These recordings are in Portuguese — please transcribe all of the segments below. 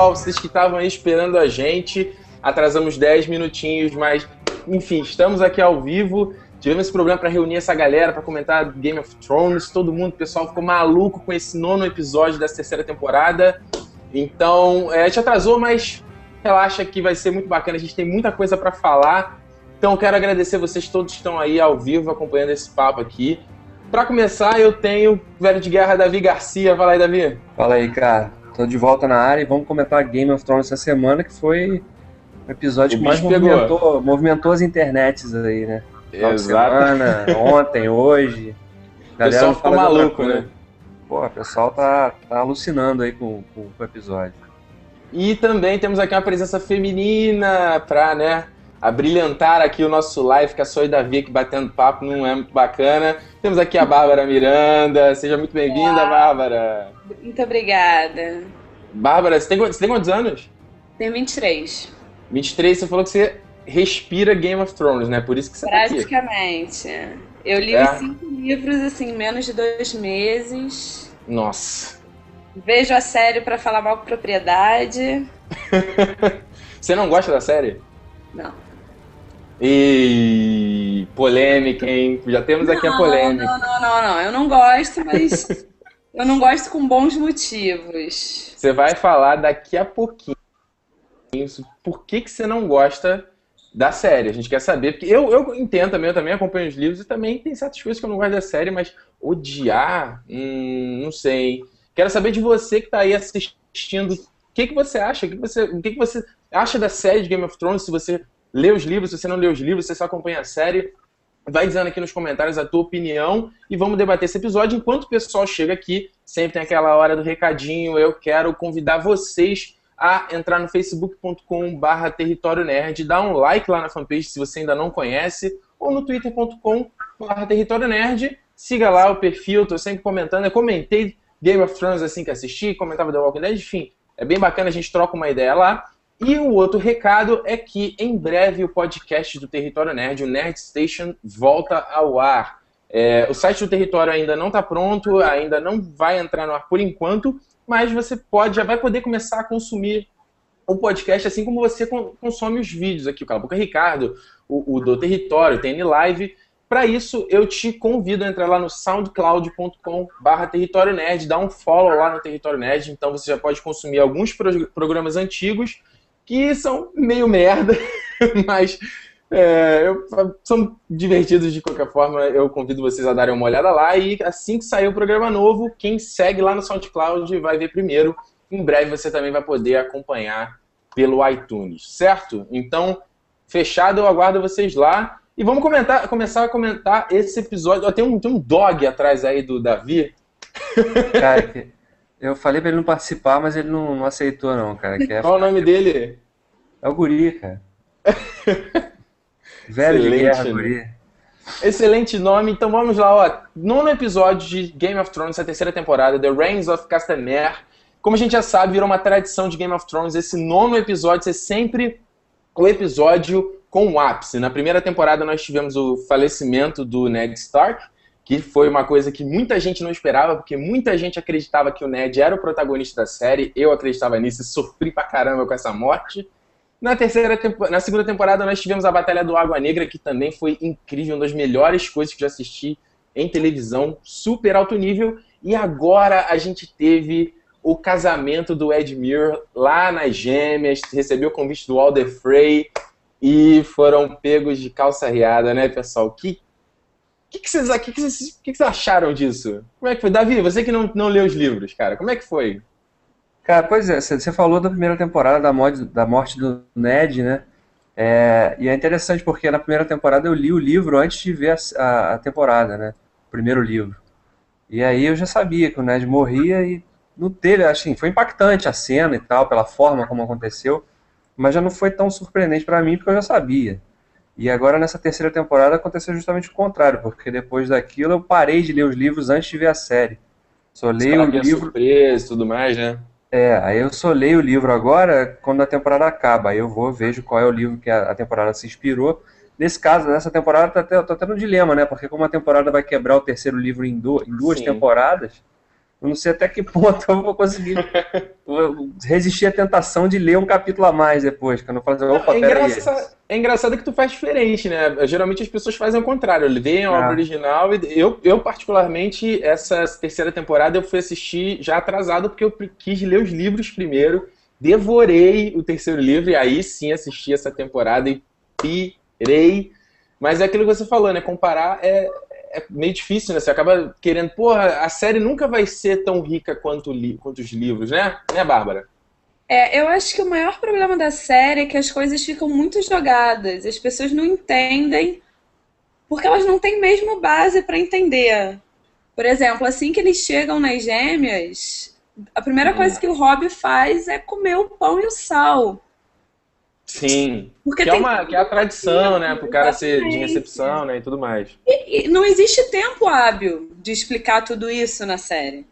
pessoal, vocês que estavam aí esperando a gente. Atrasamos 10 minutinhos, mas enfim, estamos aqui ao vivo. Tivemos esse problema para reunir essa galera para comentar Game of Thrones. Todo mundo, pessoal ficou maluco com esse nono episódio dessa terceira temporada. Então, é, a gente atrasou, mas relaxa que vai ser muito bacana. A gente tem muita coisa para falar. Então, quero agradecer vocês todos que estão aí ao vivo acompanhando esse papo aqui. Para começar, eu tenho o velho de guerra Davi Garcia. Fala aí, Davi. Fala aí, cara. Tô de volta na área e vamos comentar Game of Thrones essa semana, que foi o episódio que mais movimentou, movimentou, as internets aí, né? Exato. Semana, ontem, hoje. O pessoal ficou maluco, né? Pô, o pessoal tá, tá alucinando aí com, com, com o episódio. E também temos aqui uma presença feminina pra, né, a brilhantar aqui o nosso live, que a só e Davi aqui batendo papo não é muito bacana. Temos aqui a Bárbara Miranda. Seja muito bem-vinda, Bárbara. Muito obrigada. Bárbara, você tem, você tem quantos anos? Tenho 23. 23, você falou que você respira Game of Thrones, né? Por isso que você Praticamente. tá aqui. Eu li é. cinco livros, assim, em menos de dois meses. Nossa. Vejo a série para falar mal com propriedade. você não gosta da série? Não. E polêmica, hein? Já temos não, aqui a polêmica. Não, não, não, não. Eu não gosto, mas eu não gosto com bons motivos. Você vai falar daqui a pouquinho por que, que você não gosta da série. A gente quer saber, porque eu, eu entendo também, eu também acompanho os livros e também tem certas coisas que eu não gosto da série, mas odiar, hum, não sei. Quero saber de você que está aí assistindo, o que, que você acha? O que, que você, que, que você acha da série de Game of Thrones? Se você lê os livros, se você não lê os livros, se você só acompanha a série, vai dizendo aqui nos comentários a tua opinião e vamos debater esse episódio. Enquanto o pessoal chega aqui, sempre tem aquela hora do recadinho, eu quero convidar vocês a entrar no facebook.com barra território nerd, dar um like lá na fanpage se você ainda não conhece, ou no twitter.com barra território nerd, siga lá o perfil, tô sempre comentando, eu comentei Game of Thrones assim que assisti, comentava The Walking Dead, enfim, é bem bacana, a gente troca uma ideia lá. E o outro recado é que em breve o podcast do Território Nerd, o Nerd Station, volta ao ar. É, o site do Território ainda não está pronto, ainda não vai entrar no ar por enquanto, mas você pode, já vai poder começar a consumir o podcast assim como você consome os vídeos aqui. O Cala Boca Ricardo, o, o do Território, tem Live. Para isso, eu te convido a entrar lá no soundcloud.com barra Território Nerd, dar um follow lá no Território Nerd, então você já pode consumir alguns programas antigos que são meio merda, mas é, eu, são divertidos de qualquer forma. Eu convido vocês a darem uma olhada lá e assim que sair o programa novo, quem segue lá no SoundCloud vai ver primeiro. Em breve você também vai poder acompanhar pelo iTunes, certo? Então, fechado, eu aguardo vocês lá. E vamos comentar, começar a comentar esse episódio. Tem um, tem um dog atrás aí do Davi. Cara, eu falei pra ele não participar, mas ele não, não aceitou, não, cara. É Qual o nome dele? É o Guri, cara. Velho Excelente, de guerra, Guri. Excelente nome. Então vamos lá, ó. Nono episódio de Game of Thrones, a terceira temporada, The Reigns of Castamere. Como a gente já sabe, virou uma tradição de Game of Thrones esse nono episódio ser sempre o episódio com o ápice. Na primeira temporada nós tivemos o falecimento do Ned Stark, que foi uma coisa que muita gente não esperava, porque muita gente acreditava que o Ned era o protagonista da série, eu acreditava nisso e sofri pra caramba com essa morte. Na terceira na segunda temporada nós tivemos a Batalha do Água Negra, que também foi incrível, uma das melhores coisas que já assisti em televisão, super alto nível. E agora a gente teve o casamento do Ed Muir lá nas Gêmeas, recebeu o convite do Alder Frey e foram pegos de calça riada, né, pessoal? Que que, que, vocês, que, que, vocês, que, que vocês acharam disso? Como é que foi? Davi, você que não, não leu os livros, cara, como é que foi? Cara, pois é, você falou da primeira temporada da morte, da morte do Ned, né? É, e é interessante porque na primeira temporada eu li o livro antes de ver a, a, a, temporada, né? O primeiro livro. E aí eu já sabia que o Ned morria e não teve, assim, foi impactante a cena e tal, pela forma como aconteceu, mas já não foi tão surpreendente para mim porque eu já sabia. E agora nessa terceira temporada aconteceu justamente o contrário, porque depois daquilo eu parei de ler os livros antes de ver a série. Só leio o livro. surpresa e tudo mais, né? É, aí eu só leio o livro agora quando a temporada acaba. Aí eu vou, vejo qual é o livro que a, a temporada se inspirou. Nesse caso, nessa temporada, tá, tá, tá tendo um dilema, né? Porque como a temporada vai quebrar o terceiro livro em, do, em duas Sim. temporadas, Eu não sei até que ponto eu vou conseguir resistir à tentação de ler um capítulo a mais depois, que eu fazer, opa, é, engraçado, é engraçado que tu faz diferente, né? Geralmente as pessoas fazem o contrário, veem a obra ah. original e eu, eu, particularmente, essa terceira temporada eu fui assistir já atrasado porque eu quis ler os livros primeiro, devorei o terceiro livro e aí sim assisti essa temporada e pirei. Mas é aquilo que você falou, né? Comparar é, é meio difícil, né? Você acaba querendo, porra, a série nunca vai ser tão rica quanto, li quanto os livros, né? Né, Bárbara? É, eu acho que o maior problema da série é que as coisas ficam muito jogadas. As pessoas não entendem porque elas não têm mesmo base para entender. Por exemplo, assim que eles chegam nas gêmeas, a primeira hum. coisa que o Rob faz é comer o pão e o sal. Sim. Porque que, é uma, que é a tradição, né? Para o cara ser de recepção, né? E tudo mais. E, e não existe tempo hábil de explicar tudo isso na série.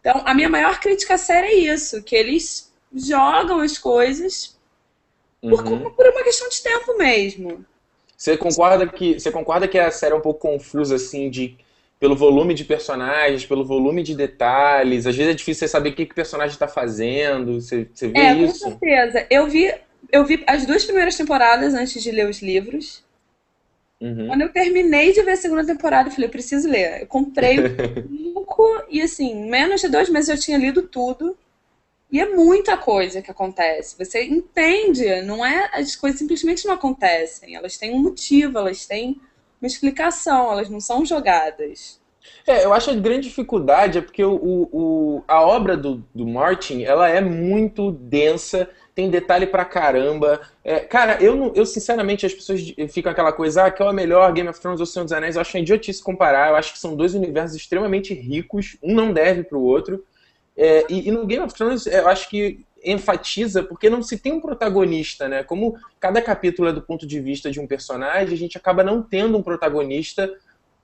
Então, a minha maior crítica à série é isso, que eles jogam as coisas por, uhum. por uma questão de tempo mesmo. Você concorda que você concorda que a série é um pouco confusa assim de pelo volume de personagens, pelo volume de detalhes. Às vezes é difícil você saber o que, que o personagem está fazendo. Você, você vê é, isso? Com certeza. Eu vi eu vi as duas primeiras temporadas antes de ler os livros. Uhum. Quando eu terminei de ver a segunda temporada, eu falei, eu preciso ler. Eu comprei o cinco e assim, menos de dois meses eu tinha lido tudo. E é muita coisa que acontece. Você entende, não é as coisas simplesmente não acontecem. Elas têm um motivo, elas têm uma explicação, elas não são jogadas. É, eu acho a grande dificuldade é porque o, o, a obra do, do Martin ela é muito densa tem detalhe pra caramba. É, cara, eu, eu sinceramente, as pessoas ficam aquela coisa, ah, que é o melhor Game of Thrones ou Senhor dos Anéis. Eu acho uma idiotice comparar. Eu acho que são dois universos extremamente ricos, um não deve pro outro. É, e, e, no Game of Thrones, eu acho que enfatiza porque não se tem um protagonista, né? Como cada capítulo é do ponto de vista de um personagem, a gente acaba não tendo um protagonista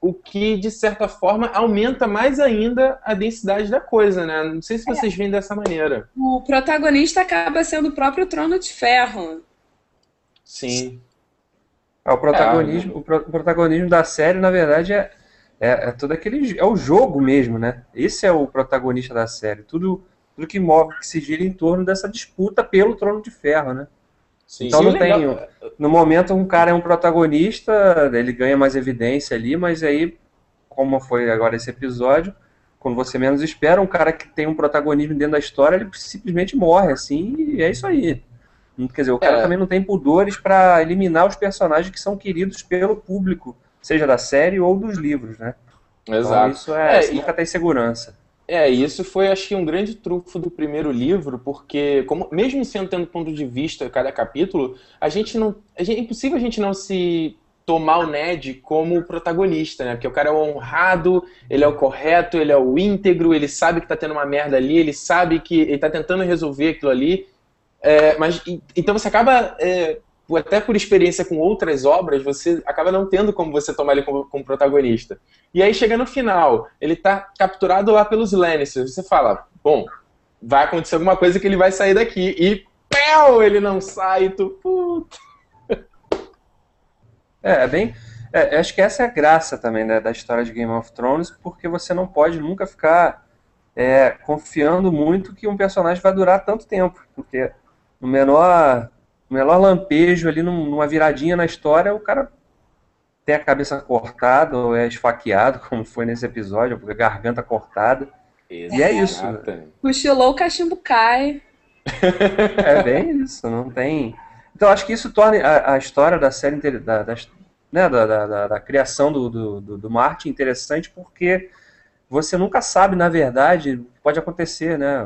o que, de certa forma, aumenta mais ainda a densidade da coisa, né? Não sei se vocês é. veem dessa maneira. O protagonista acaba sendo o próprio Trono de Ferro. Sim. É, o, protagonismo, é. o, pro, o, protagonismo da série, na verdade, é, é, é, todo aquele. É o jogo mesmo, né? Esse é o protagonista da série. Tudo, tudo que move, que se gira em torno dessa disputa pelo Trono de Ferro, né? Sim, então sim, não tem. No momento um cara é um protagonista, ele ganha mais evidência ali, mas aí, como foi agora esse episódio, quando você menos espera, um cara que tem um protagonismo dentro da história, ele simplesmente morre, assim, e é isso aí. Quer dizer, o cara é. também não tem pudores para eliminar os personagens que são queridos pelo público, seja da série ou dos livros, né? Exato. Então, isso é, é nunca tem segurança. É, isso foi, acho que, um grande trunfo do primeiro livro, porque, como, mesmo sendo tendo ponto de vista cada capítulo, a gente não. A gente, é impossível a gente não se tomar o Ned como protagonista, né? Porque o cara é o honrado, ele é o correto, ele é o íntegro, ele sabe que tá tendo uma merda ali, ele sabe que ele tá tentando resolver aquilo ali. É, mas então você acaba é, até por experiência com outras obras, você acaba não tendo como você tomar ele como, como protagonista. E aí chega no final, ele tá capturado lá pelos Lannisters, você fala, bom, vai acontecer alguma coisa que ele vai sair daqui, e pau, ele não sai, tu, puta. É, é bem... É, acho que essa é a graça também né, da história de Game of Thrones, porque você não pode nunca ficar é, confiando muito que um personagem vai durar tanto tempo, porque no menor menor lampejo ali numa viradinha na história, o cara tem a cabeça cortada ou é esfaqueado, como foi nesse episódio, a garganta cortada. Exato. E é isso. Cochilou, o cachimbo cai. É bem isso, não tem. Então acho que isso torna a, a história da série da, da, né, da, da, da, criação do, do, do Martin interessante porque você nunca sabe, na verdade, pode acontecer, né?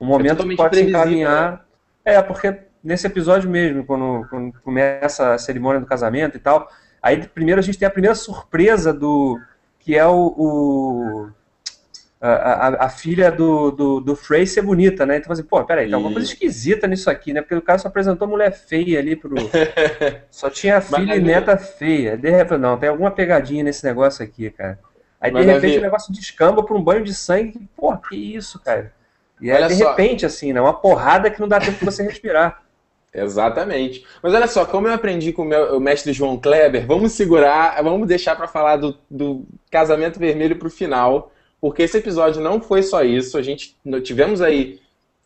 Um momento é que pode se encaminhar. Né? É, porque nesse episódio mesmo, quando, quando, começa a cerimônia do casamento e tal. Aí primeiro a gente tem a primeira surpresa do. que é o. o a, a, a, filha do, do, do Frey ser bonita, né? Então, assim, pô, peraí, tem alguma coisa esquisita nisso aqui, né? Porque o cara só apresentou mulher feia ali pro. só tinha filha e neta feia. De repente, não, tem alguma pegadinha nesse negócio aqui, cara. Aí de repente o negócio descamba pra um banho de sangue. Pô, que isso, cara? E é de só. repente, assim, né? Uma porrada que não dá tempo de você respirar. Exatamente. Mas olha só, como eu aprendi com o, meu, o mestre João Kleber, vamos segurar, vamos deixar para falar do, do Casamento Vermelho para o final, porque esse episódio não foi só isso. A gente tivemos aí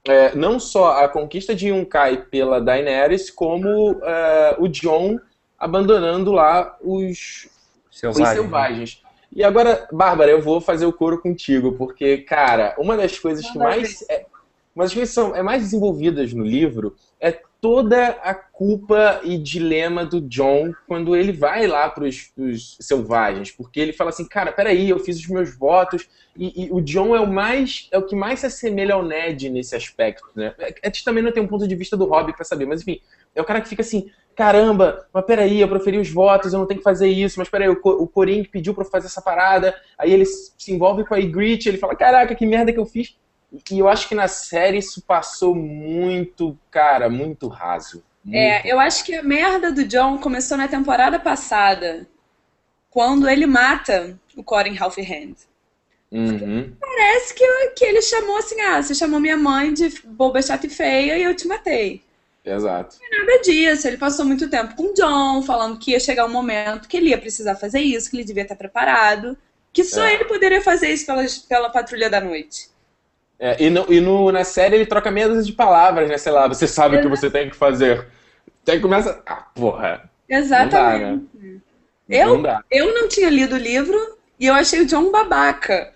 é, não só a conquista de Yunkai pela Daenerys, como é, o John abandonando lá os selvagens. Os selvagens. E agora, Bárbara, eu vou fazer o coro contigo, porque, cara, uma das coisas que mais. É, uma das coisas que são é mais desenvolvidas no livro é toda a culpa e dilema do John quando ele vai lá para os selvagens, porque ele fala assim, cara, peraí, eu fiz os meus votos, e, e, o John é o mais é o que mais se assemelha ao Ned nesse aspecto, né? A gente também não tem um ponto de vista do Hobbit para saber, mas enfim, é o cara que fica assim, caramba, mas peraí, eu proferi os votos, eu não tenho que fazer isso, mas peraí, o, o Corin pediu eu fazer essa parada, aí ele se envolve com a Ygritte, ele fala, caraca, que merda que eu fiz. E eu acho que na série isso passou muito, cara, muito raso. Muito. É, eu acho que a merda do John começou na temporada passada, quando ele mata o Corin Halfhand. Uhum. Parece que, que ele chamou assim, ah, você chamou minha mãe de boba, chata e feia e eu te matei. Exato. Não é nada disso. Ele passou muito tempo com o John, falando que ia chegar um momento que ele ia precisar fazer isso, que ele devia estar preparado, que só é. ele poderia fazer isso pela, pela patrulha da noite. É, e no, e no, na série ele troca meia dúzia de palavras, né? Sei lá, você sabe o que você tem que fazer. Aí começa. Ah, porra. Exatamente. Dá, né? eu, não dá. eu não tinha lido o livro e eu achei o John babaca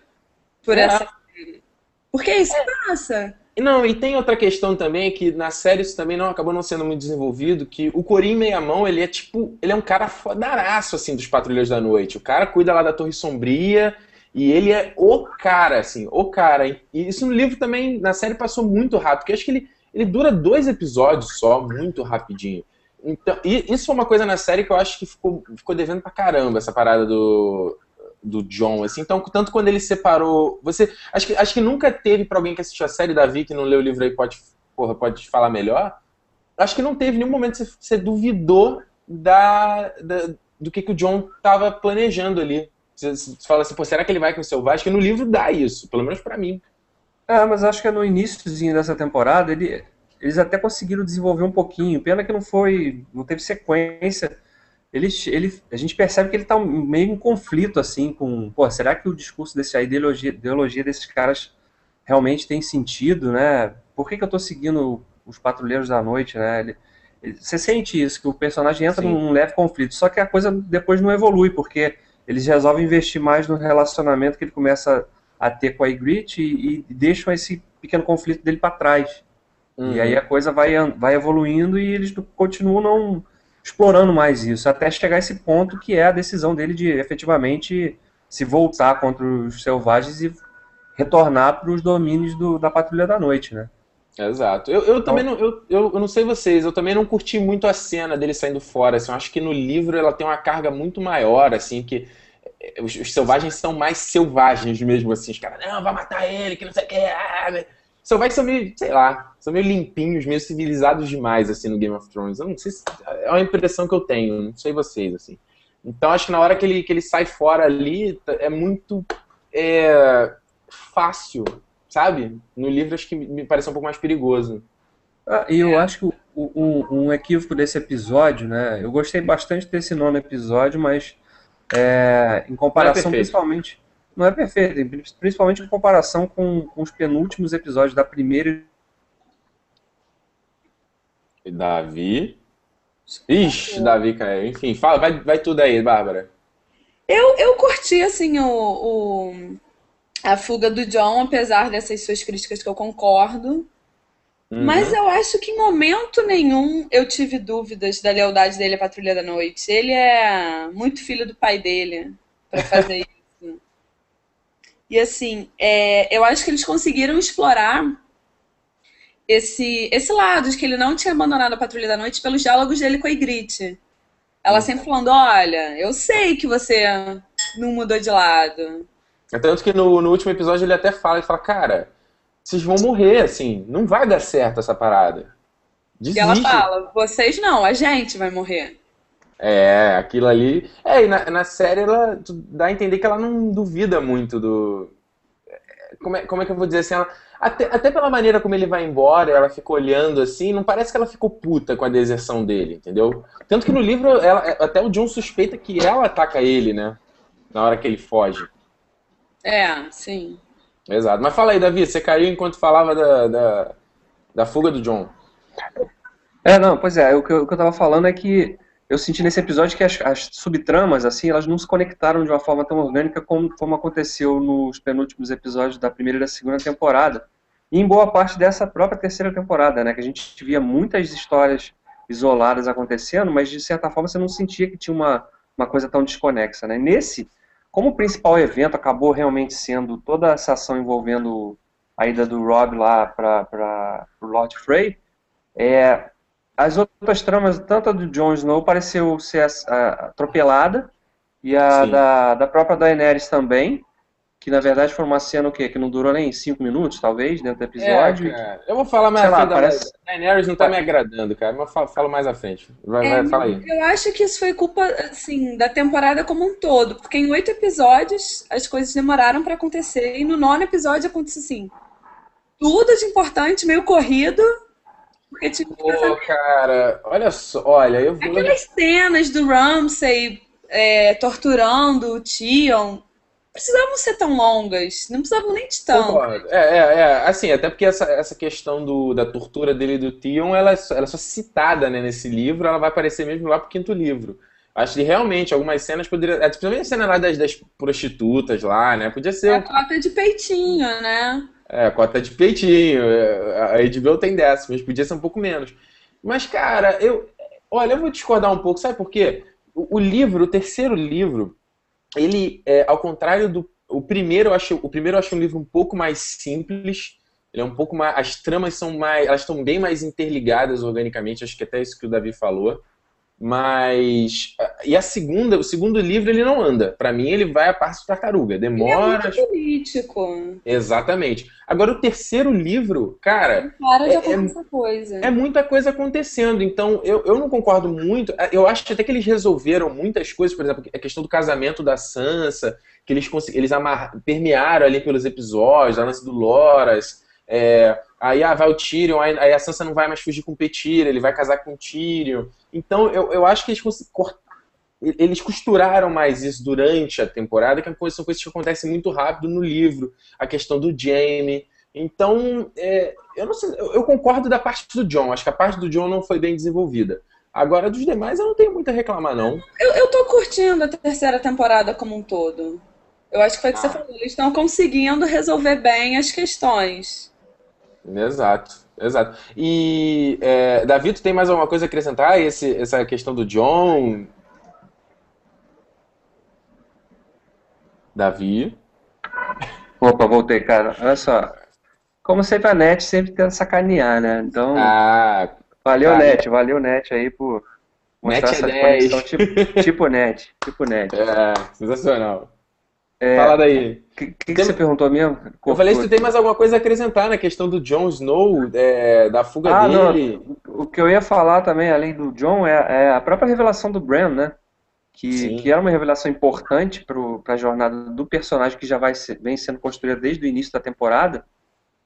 por é. essa série. Porque isso é. passa. Não, e tem outra questão também, que na série isso também não acabou não sendo muito desenvolvido, que o Corim Meia Mão, ele é tipo, ele é um cara fodaraço, assim, dos Patrulheiros da Noite. O cara cuida lá da Torre Sombria, e ele é o cara, assim, o cara. E isso no livro também, na série, passou muito rápido, porque acho que ele, ele dura dois episódios só, muito rapidinho. Então, e isso foi uma coisa na série que eu acho que ficou, ficou devendo pra caramba, essa parada do, do John, assim. Então, tanto quando ele separou. Você. Acho que, acho que nunca teve para alguém que assistiu a série Davi, que não leu o livro aí, pode, porra, pode falar melhor. Acho que não teve nenhum momento que você, você duvidou da, da, do que, que o John tava planejando ali. Você, você fala assim, pô, será que ele vai com o Selvagem? Acho que no livro dá isso, pelo menos para mim. É, mas acho que no iníciozinho dessa temporada ele, eles até conseguiram desenvolver um pouquinho. Pena que não foi, não teve sequência ele, ele, a gente percebe que ele está meio em conflito, assim, com, pô, será que o discurso desse, a ideologia, ideologia desses caras realmente tem sentido, né? Por que, que eu estou seguindo os patrulheiros da noite, né? Ele, ele, você sente isso, que o personagem entra Sim. num leve conflito, só que a coisa depois não evolui, porque eles resolvem investir mais no relacionamento que ele começa a ter com a Ygritte e, e deixam esse pequeno conflito dele para trás. Uhum. E aí a coisa vai, vai evoluindo e eles continuam não explorando mais isso, até chegar a esse ponto que é a decisão dele de efetivamente se voltar contra os selvagens e retornar para os domínios do, da Patrulha da Noite, né? Exato. Eu, eu então, também não, eu, eu, eu, não sei vocês, eu também não curti muito a cena dele saindo fora. Assim, eu acho que no livro ela tem uma carga muito maior, assim, que eh, os, os selvagens são mais selvagens mesmo, assim. Os caras, não, vai matar ele, que não sei o que. Ah, Selvagens são meio, sei lá, são meio limpinhos, meio civilizados demais, assim, no Game of Thrones. Eu não sei se, é uma impressão que eu tenho, não sei vocês, assim. Então acho que na hora que ele, que ele sai fora ali, é muito é, fácil, sabe? No livro acho que me parece um pouco mais perigoso. Ah, e eu é. acho que um, um, equívoco desse episódio, né? Eu gostei bastante desse nono episódio, mas é, em comparação é principalmente não é perfeito, principalmente em comparação com, com os penúltimos episódios da primeira. Davi. Ixi, Davi caiu. Enfim, fala, vai, vai tudo aí, Bárbara. Eu, eu curti, assim, o, o, a fuga do John, apesar dessas suas críticas que eu concordo. Uhum. Mas eu acho que em momento nenhum eu tive dúvidas da lealdade dele à Patrulha da Noite. Ele é muito filho do pai dele para fazer isso. E assim, é, eu acho que eles conseguiram explorar esse, esse lado de que ele não tinha abandonado a Patrulha da Noite pelos diálogos dele com a Ygritte. Ela sempre falando, olha, eu sei que você não mudou de lado. É tanto que no, no último episódio ele até fala, ele fala, cara, vocês vão morrer, assim, não vai dar certo essa parada. Desiste. E ela fala, vocês não, a gente vai morrer. É, aquilo ali. É, e na, na série ela dá a entender que ela não duvida muito do. Como é, como é que eu vou dizer assim? Ela, até, até pela maneira como ele vai embora, ela fica olhando assim, não parece que ela ficou puta com a deserção dele, entendeu? Tanto que no livro, ela, até o John suspeita que ela ataca ele, né? Na hora que ele foge. É, sim. Exato. Mas fala aí, Davi, você caiu enquanto falava da, da, da fuga do John. É, não, pois é, o que, eu, o que eu tava falando é que eu senti nesse episódio que as, as, subtramas, assim, elas não se conectaram de uma forma tão orgânica como, como aconteceu nos penúltimos episódios da primeira e da segunda temporada. E em boa parte dessa própria terceira temporada, né? Que a gente via muitas histórias isoladas acontecendo, mas de certa forma você não sentia que tinha uma, uma coisa tão desconexa, né? Nesse, como o principal evento acabou realmente sendo toda essa ação envolvendo a ida do Rob lá para o Lord Frey, é, as outras tramas, tanto a do Jon Snow pareceu ser atropelada, e a da, da própria Daenerys também, que na verdade foi uma cena o quê? que não durou nem cinco minutos, talvez, dentro do episódio. É, eu vou falar mais à frente. Parece... Da Daenerys não tá me agradando, cara, mas eu falo mais à frente. Vai, é, vai, fala aí. Eu acho que isso foi culpa, assim, da temporada como um todo, porque em oito episódios as coisas demoraram para acontecer, e no nono episódio aconteceu assim, tudo de importante, meio corrido, porque, tipo, Pô, essa... cara, olha só, olha, eu vou. Aquelas cenas do Ramsay é, torturando o Tion precisavam ser tão longas, não precisavam nem de tão. É, é, é, assim, até porque essa, essa questão do, da tortura dele e do Tion, ela, ela é só citada né, nesse livro, ela vai aparecer mesmo lá pro quinto livro. Acho que realmente algumas cenas poderiam. É, principalmente a cena lá das, das prostitutas lá, né? Podia ser. É a cota de peitinho, né? É, cota de peitinho. É, a HBO tem dessa, mas podia ser um pouco menos. Mas, cara, eu. Olha, eu vou discordar um pouco, sabe por quê? O, o livro, o terceiro livro, ele, é, ao contrário do. O primeiro, eu acho, o primeiro eu acho um livro um pouco mais simples. Ele é um pouco mais. As tramas são mais. Elas estão bem mais interligadas organicamente. Acho que até isso que o Davi falou. Mas. E a segunda, o segundo livro, ele não anda. Para mim, ele vai a parte tartaruga. Demora. Ele é político. Exatamente. Agora, o terceiro livro, cara. Para de é, é, coisa. É muita coisa acontecendo. Então, eu, eu não concordo muito. Eu acho até que eles resolveram muitas coisas. Por exemplo, a questão do casamento da Sansa, que eles, eles amar, permearam ali pelos episódios, a lance do Loras. É, aí ah, vai o Tyrion, aí, aí, a Sansa não vai mais fugir com o Petyr, ele vai casar com o Tyrion. Então eu, eu acho que eles eles costuraram mais isso durante a temporada, que são coisas que acontecem muito rápido no livro, a questão do Jaime. Então, é, eu não sei, eu, eu, concordo da parte do John, acho que a parte do John não foi bem desenvolvida. Agora, dos demais, eu não tenho muito a reclamar, não. Eu, eu tô curtindo a terceira temporada como um todo. Eu acho que foi o que ah. você falou, eles estão conseguindo resolver bem as questões. Exato, exato. E, é, Davi, tu tem mais alguma coisa a acrescentar? Esse, essa questão do John? Davi? Opa, voltei, cara. Olha só. Como sempre, a NET sempre tenta sacanear, né? Então. Ah, valeu, cara. NET. Valeu, NET, aí por mostrar NET essa é conexão tipo, tipo NET. Tipo NET. É, sensacional. É, Fala daí. O que, que, que, você perguntou mesmo? Eu falei se tu tem mais alguma coisa a acrescentar na questão do Jon Snow, é, da fuga ah, dele. Não. O que eu ia falar também, além do Jon, é, é a própria revelação do Bran, né? Que, que era uma revelação importante para a jornada do personagem que já vai ser, vem sendo construída desde o início da temporada,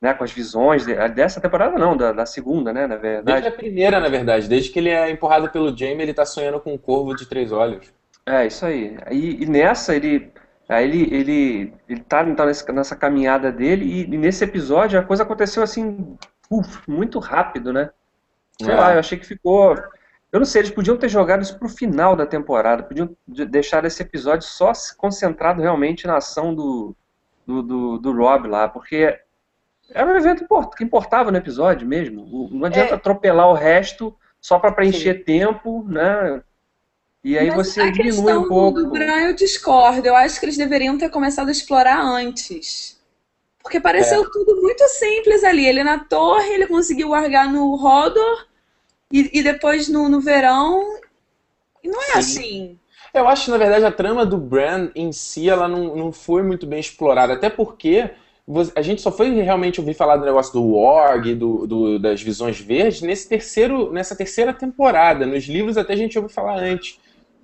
né? Com as visões de, dessa temporada não, da, da, segunda, né? Na verdade. Desde a primeira, na verdade, desde que ele é empurrado pelo Jaime, ele está sonhando com um corvo de três olhos. É isso aí. E, e nessa ele Aí ele, ele, ele tá então, nessa caminhada dele e, e, nesse episódio a coisa aconteceu assim, uf, muito rápido, né? Sei é. lá, eu achei que ficou. Eu não sei, eles podiam ter jogado isso pro final da temporada, podiam deixar esse episódio só concentrado realmente na ação do, do, do, do Rob lá, porque era um evento que importava no episódio mesmo. Não adianta é. atropelar o resto só para preencher Sim. tempo, né? E aí Mas você diminui um pouco. Do Bran eu discordo. Eu acho que eles deveriam ter começado a explorar antes. Porque pareceu é. tudo muito simples ali. Ele na torre, ele conseguiu largar no Rodor e, e depois no, no verão. E não é Sim. assim. Eu acho que, na verdade, a trama do Bran em si ela não, não foi muito bem explorada. Até porque a gente só foi realmente ouvir falar do negócio do Warg, do, do, das visões verdes, nesse terceiro, nessa terceira temporada. Nos livros até a gente ouviu falar antes.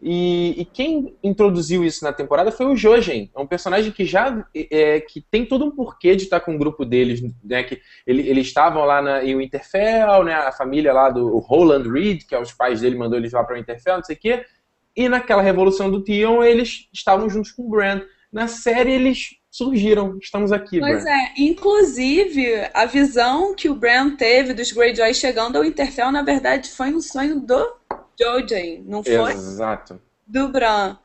E, e, quem introduziu isso na temporada foi o Jojen. É um personagem que já é, que tem todo um porquê de estar com o grupo deles, né? Que ele, eles estavam lá na, em Winterfell, né? A família lá do Roland Reed, que é os pais dele, mandou eles lá para Winterfell, não sei o quê. E naquela revolução do Tion, eles estavam juntos com o Bran. Na série, eles surgiram. Estamos aqui, Pois Bran. é, inclusive, a visão que o Bran teve dos Greyjoy chegando ao Winterfell, na verdade, foi um sonho do Jojen, não foi? Exato. Do Bran.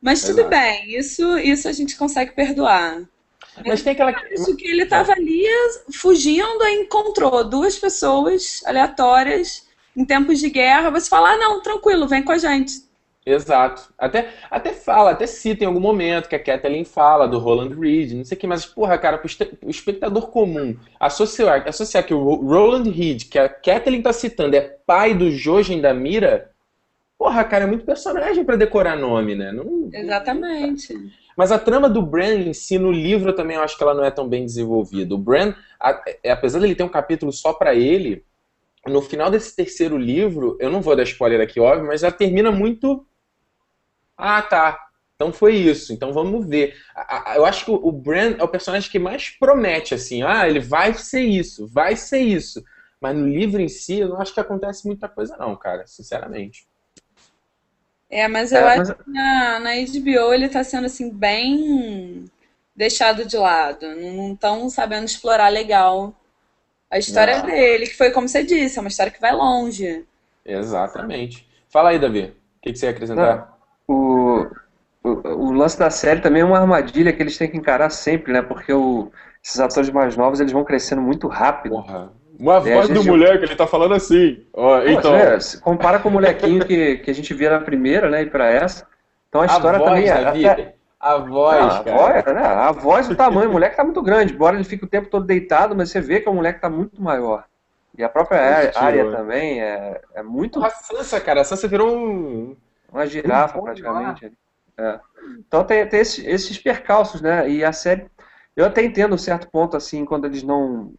Mas tudo Exato. bem, isso, isso a gente consegue perdoar. Mas tem aquela. Isso que ele estava ali fugindo e encontrou duas pessoas aleatórias em tempos de guerra. Você fala, ah, não, tranquilo, vem com a gente. Exato. Até, até fala, até cita em algum momento que a Kathleen fala do Roland Reed, não sei o que, mas, porra, cara, o espectador comum associar, associar que o Roland Reed, que a Kathleen tá citando, é pai do Jojen da Mira, porra, cara, é muito personagem para decorar nome, né? Não, Exatamente. Mas a trama do Bran em si, no livro, eu também acho que ela não é tão bem desenvolvida. O Bran, é, apesar dele ter um capítulo só para ele, no final desse terceiro livro, eu não vou dar spoiler aqui, óbvio, mas ela termina muito ah, tá. Então foi isso. Então vamos ver. Eu acho que o Bran é o personagem que mais promete, assim. Ah, ele vai ser isso, vai ser isso. Mas no livro em si, eu não acho que acontece muita coisa, não, cara, sinceramente. É, mas eu é, mas... acho que na, na HBO ele tá sendo, assim, bem deixado de lado. Não estão sabendo explorar legal a história não. dele, que foi como você disse, é uma história que vai longe. Exatamente. Fala aí, Davi. O que, que você ia acrescentar? Não o, o, o, lance da série também é uma armadilha que eles têm que encarar sempre, né? Porque o, esses atores mais novos eles vão crescendo muito rápido. Porra. Uma voz do moleque, ele tá falando assim. Ó, então... É, compara com o molequinho que, que a gente via na primeira, né? E pra essa. Então a, a história voz, também é. Até... A voz, ah, a voz, né? A voz, o tamanho, o moleque tá muito grande. Embora ele fique o tempo todo deitado, mas você vê que o moleque tá muito maior. E a própria área também é, é muito. A Sansa, cara, a Sansa virou um, uma girafa praticamente. É. Então tem, tem esses, esses, percalços, né? E a série. Eu até entendo um certo ponto, assim, quando eles não,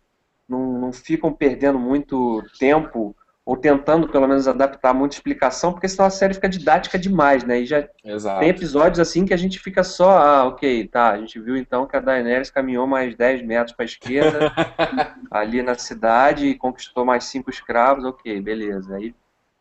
não, não ficam perdendo muito tempo ou tentando pelo menos adaptar muita explicação, porque senão a série fica didática demais, né? E já Exato. tem episódios assim que a gente fica só, ah, ok, tá, a gente viu então que a Daenerys caminhou mais 10 metros para a esquerda ali na cidade e conquistou mais cinco escravos, ok, beleza. Aí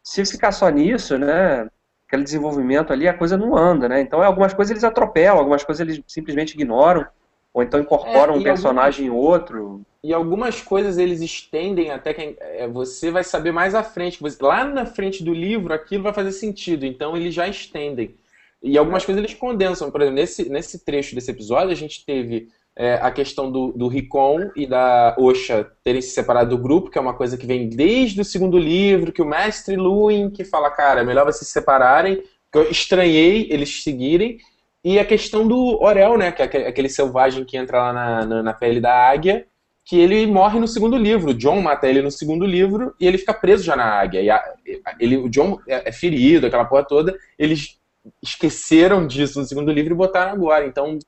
se ficar só nisso, né? Aquele desenvolvimento ali, a coisa não anda, né? Então, algumas coisas eles atropelam, algumas coisas eles simplesmente ignoram, ou então incorporam é, um personagem algumas, em outro. E algumas coisas eles estendem até que é, você vai saber mais à frente. Lá na frente do livro, aquilo vai fazer sentido, então eles já estendem. E algumas coisas eles condensam. Por exemplo, nesse, nesse trecho desse episódio, a gente teve é, a questão do, do Ricon e da Osha terem se separado do grupo, que é uma coisa que vem desde o segundo livro, que o mestre Luin que fala, cara, é melhor vocês se separarem, que eu estranhei eles seguirem, e a questão do Orel, né, que é aquele selvagem que entra lá na, na, na pele da águia, que ele morre no segundo livro. O John mata ele no segundo livro e ele fica preso já na águia. A, ele, o John é, é ferido, aquela porra toda. Eles esqueceram disso no segundo livro e botaram agora. Então,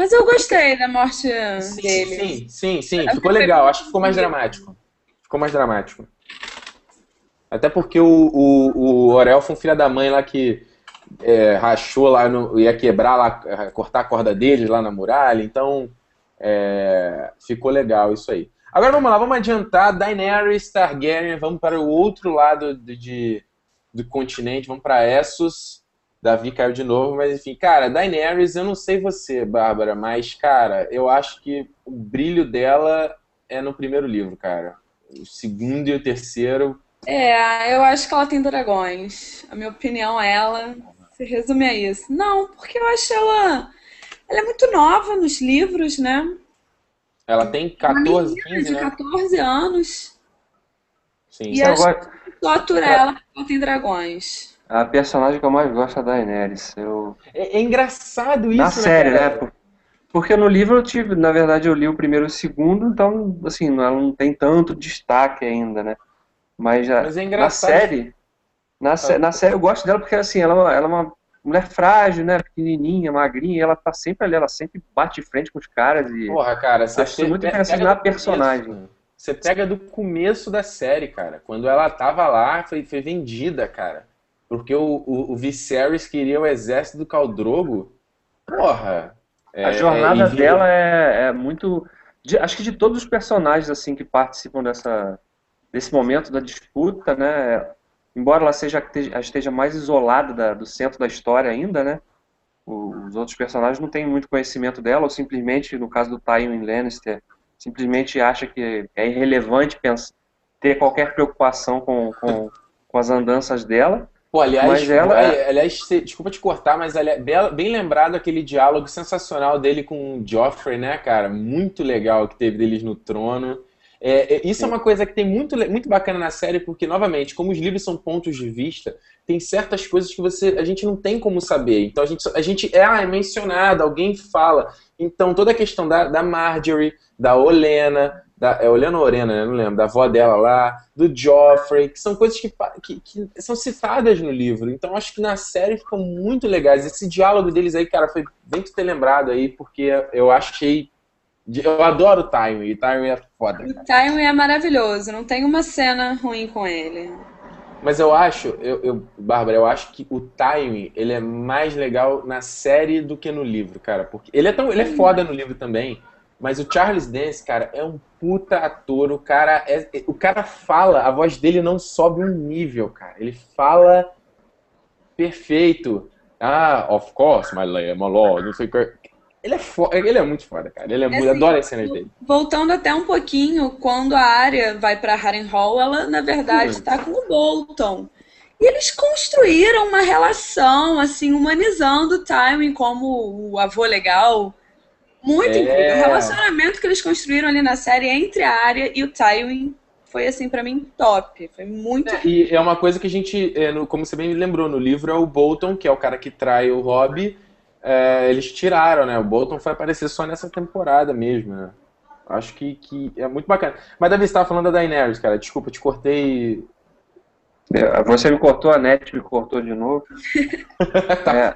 mas eu gostei da morte sim, dele. Sim, sim, sim. Ficou legal. Acho que ficou mais dramático. Ficou mais dramático. Até porque o, o, o Orel foi um filho da mãe lá que é, rachou lá, no, ia quebrar lá, cortar a corda deles lá na muralha. Então, é, ficou legal isso aí. Agora vamos lá, vamos adiantar. Daenerys Targaryen, vamos para o outro lado de, de do continente, vamos para Essos. Davi caiu de novo, mas enfim, cara, Daenerys, eu não sei você, Bárbara, mas, cara, eu acho que o brilho dela é no primeiro livro, cara. O segundo e o terceiro. É, eu acho que ela tem dragões. A minha opinião, ela se resume a isso. Não, porque eu acho ela. Ela é muito nova nos livros, né? Ela tem 14, 15, de né? 14 anos. Sim. E acho que só atura ela ela tem dragões. A personagem que eu mais gosto é a Daenerys. Eu... É, é engraçado isso, Na né, série, né? Porque no livro eu tive, na verdade, eu li o primeiro e o segundo, então, assim, ela não tem tanto destaque ainda, né? Mas, Mas é na série, na, ah. na série eu gosto dela porque, assim, ela, ela é uma mulher frágil, né? Pequenininha, magrinha, e ela tá sempre ali, ela sempre bate de frente com os caras e... Porra, cara, você acho muito interessante na personagem. Começo, você pega do começo da série, cara. Quando ela tava lá, foi, foi vendida, cara porque o, o, o Viserys queria o exército do Caldrogo. Porra! É, a jornada é, dela é, é muito. De, acho que de todos os personagens assim que participam dessa, desse momento da disputa, né? Embora ela seja esteja mais isolada da, do centro da história ainda, né? Os outros personagens não têm muito conhecimento dela, ou simplesmente, no caso do Tywin Lannister, simplesmente acha que é irrelevante pensar, ter qualquer preocupação com, com, com as andanças dela. Pô, aliás, ela... É- aliás, desculpa te cortar, mas bem lembrado aquele diálogo sensacional dele com o Joffrey, né, cara? Muito legal que teve deles no trono. É, é, isso é uma coisa que tem muito, muito bacana na série, porque, novamente, como os livros são pontos de vista, tem certas coisas que você a gente não tem como saber. Então a gente, a gente é, ah, é mencionado, alguém fala. Então toda a questão da, da Marjorie, da Olena, da, é Olena ou Orena, né? não lembro, da avó dela lá, do Joffrey, que são coisas que, que, que, são citadas no livro. Então acho que na série ficam muito legais. Esse diálogo deles aí, cara, foi bem tu ter lembrado aí, porque eu achei eu adoro o Time, e Time é foda. O Time é maravilhoso, não tem uma cena ruim com ele. Mas eu acho, eu, eu, Bárbara, eu acho que o Time ele é mais legal na série do que no livro, cara. Porque ele é tão, ele é foda no livro também. Mas o Charles Dance, cara, é um puta ator. O cara, é, o cara fala, a voz dele não sobe um nível, cara. Ele fala perfeito. Ah, of course, my, my lord, não sei o que. Ele é, foda, ele é muito foda, cara. Ele é, é muito, assim, adoro as cenas dele. Voltando até um pouquinho, quando a área vai pra Harrenhal, ela, na verdade, está com o Bolton. E eles construíram uma relação, assim, humanizando o Tywin como o avô legal. Muito é... incrível. O relacionamento que eles construíram ali na série entre a área e o Tywin foi, assim, para mim, top. Foi muito. É, e é uma coisa que a gente, é, no, como você bem lembrou, no livro é o Bolton, que é o cara que trai o Robb é, eles tiraram, né? O Bolton foi aparecer só nessa temporada mesmo, né? Acho que, que é muito bacana. Mas Davi, você estava falando da Daenerys, cara. Desculpa, te cortei. É, você me cortou, a net me cortou de novo. tá é.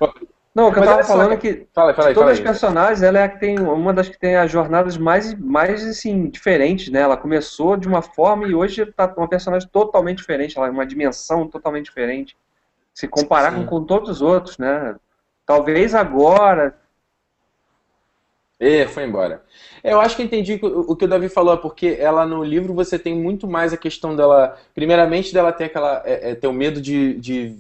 Não, o que eu tava falando é que fala, fala aí, todas as personagens, ela é a que tem uma das que tem as jornadas mais, mais assim, diferentes, né? Ela começou de uma forma e hoje tá uma personagem totalmente diferente, ela é uma dimensão totalmente diferente. Se comparar com, com todos os outros, né? Talvez agora. É, foi embora. Eu acho que entendi o que o Davi falou, porque ela no livro você tem muito mais a questão dela. Primeiramente, dela ter aquela. É, é, ter o medo de, de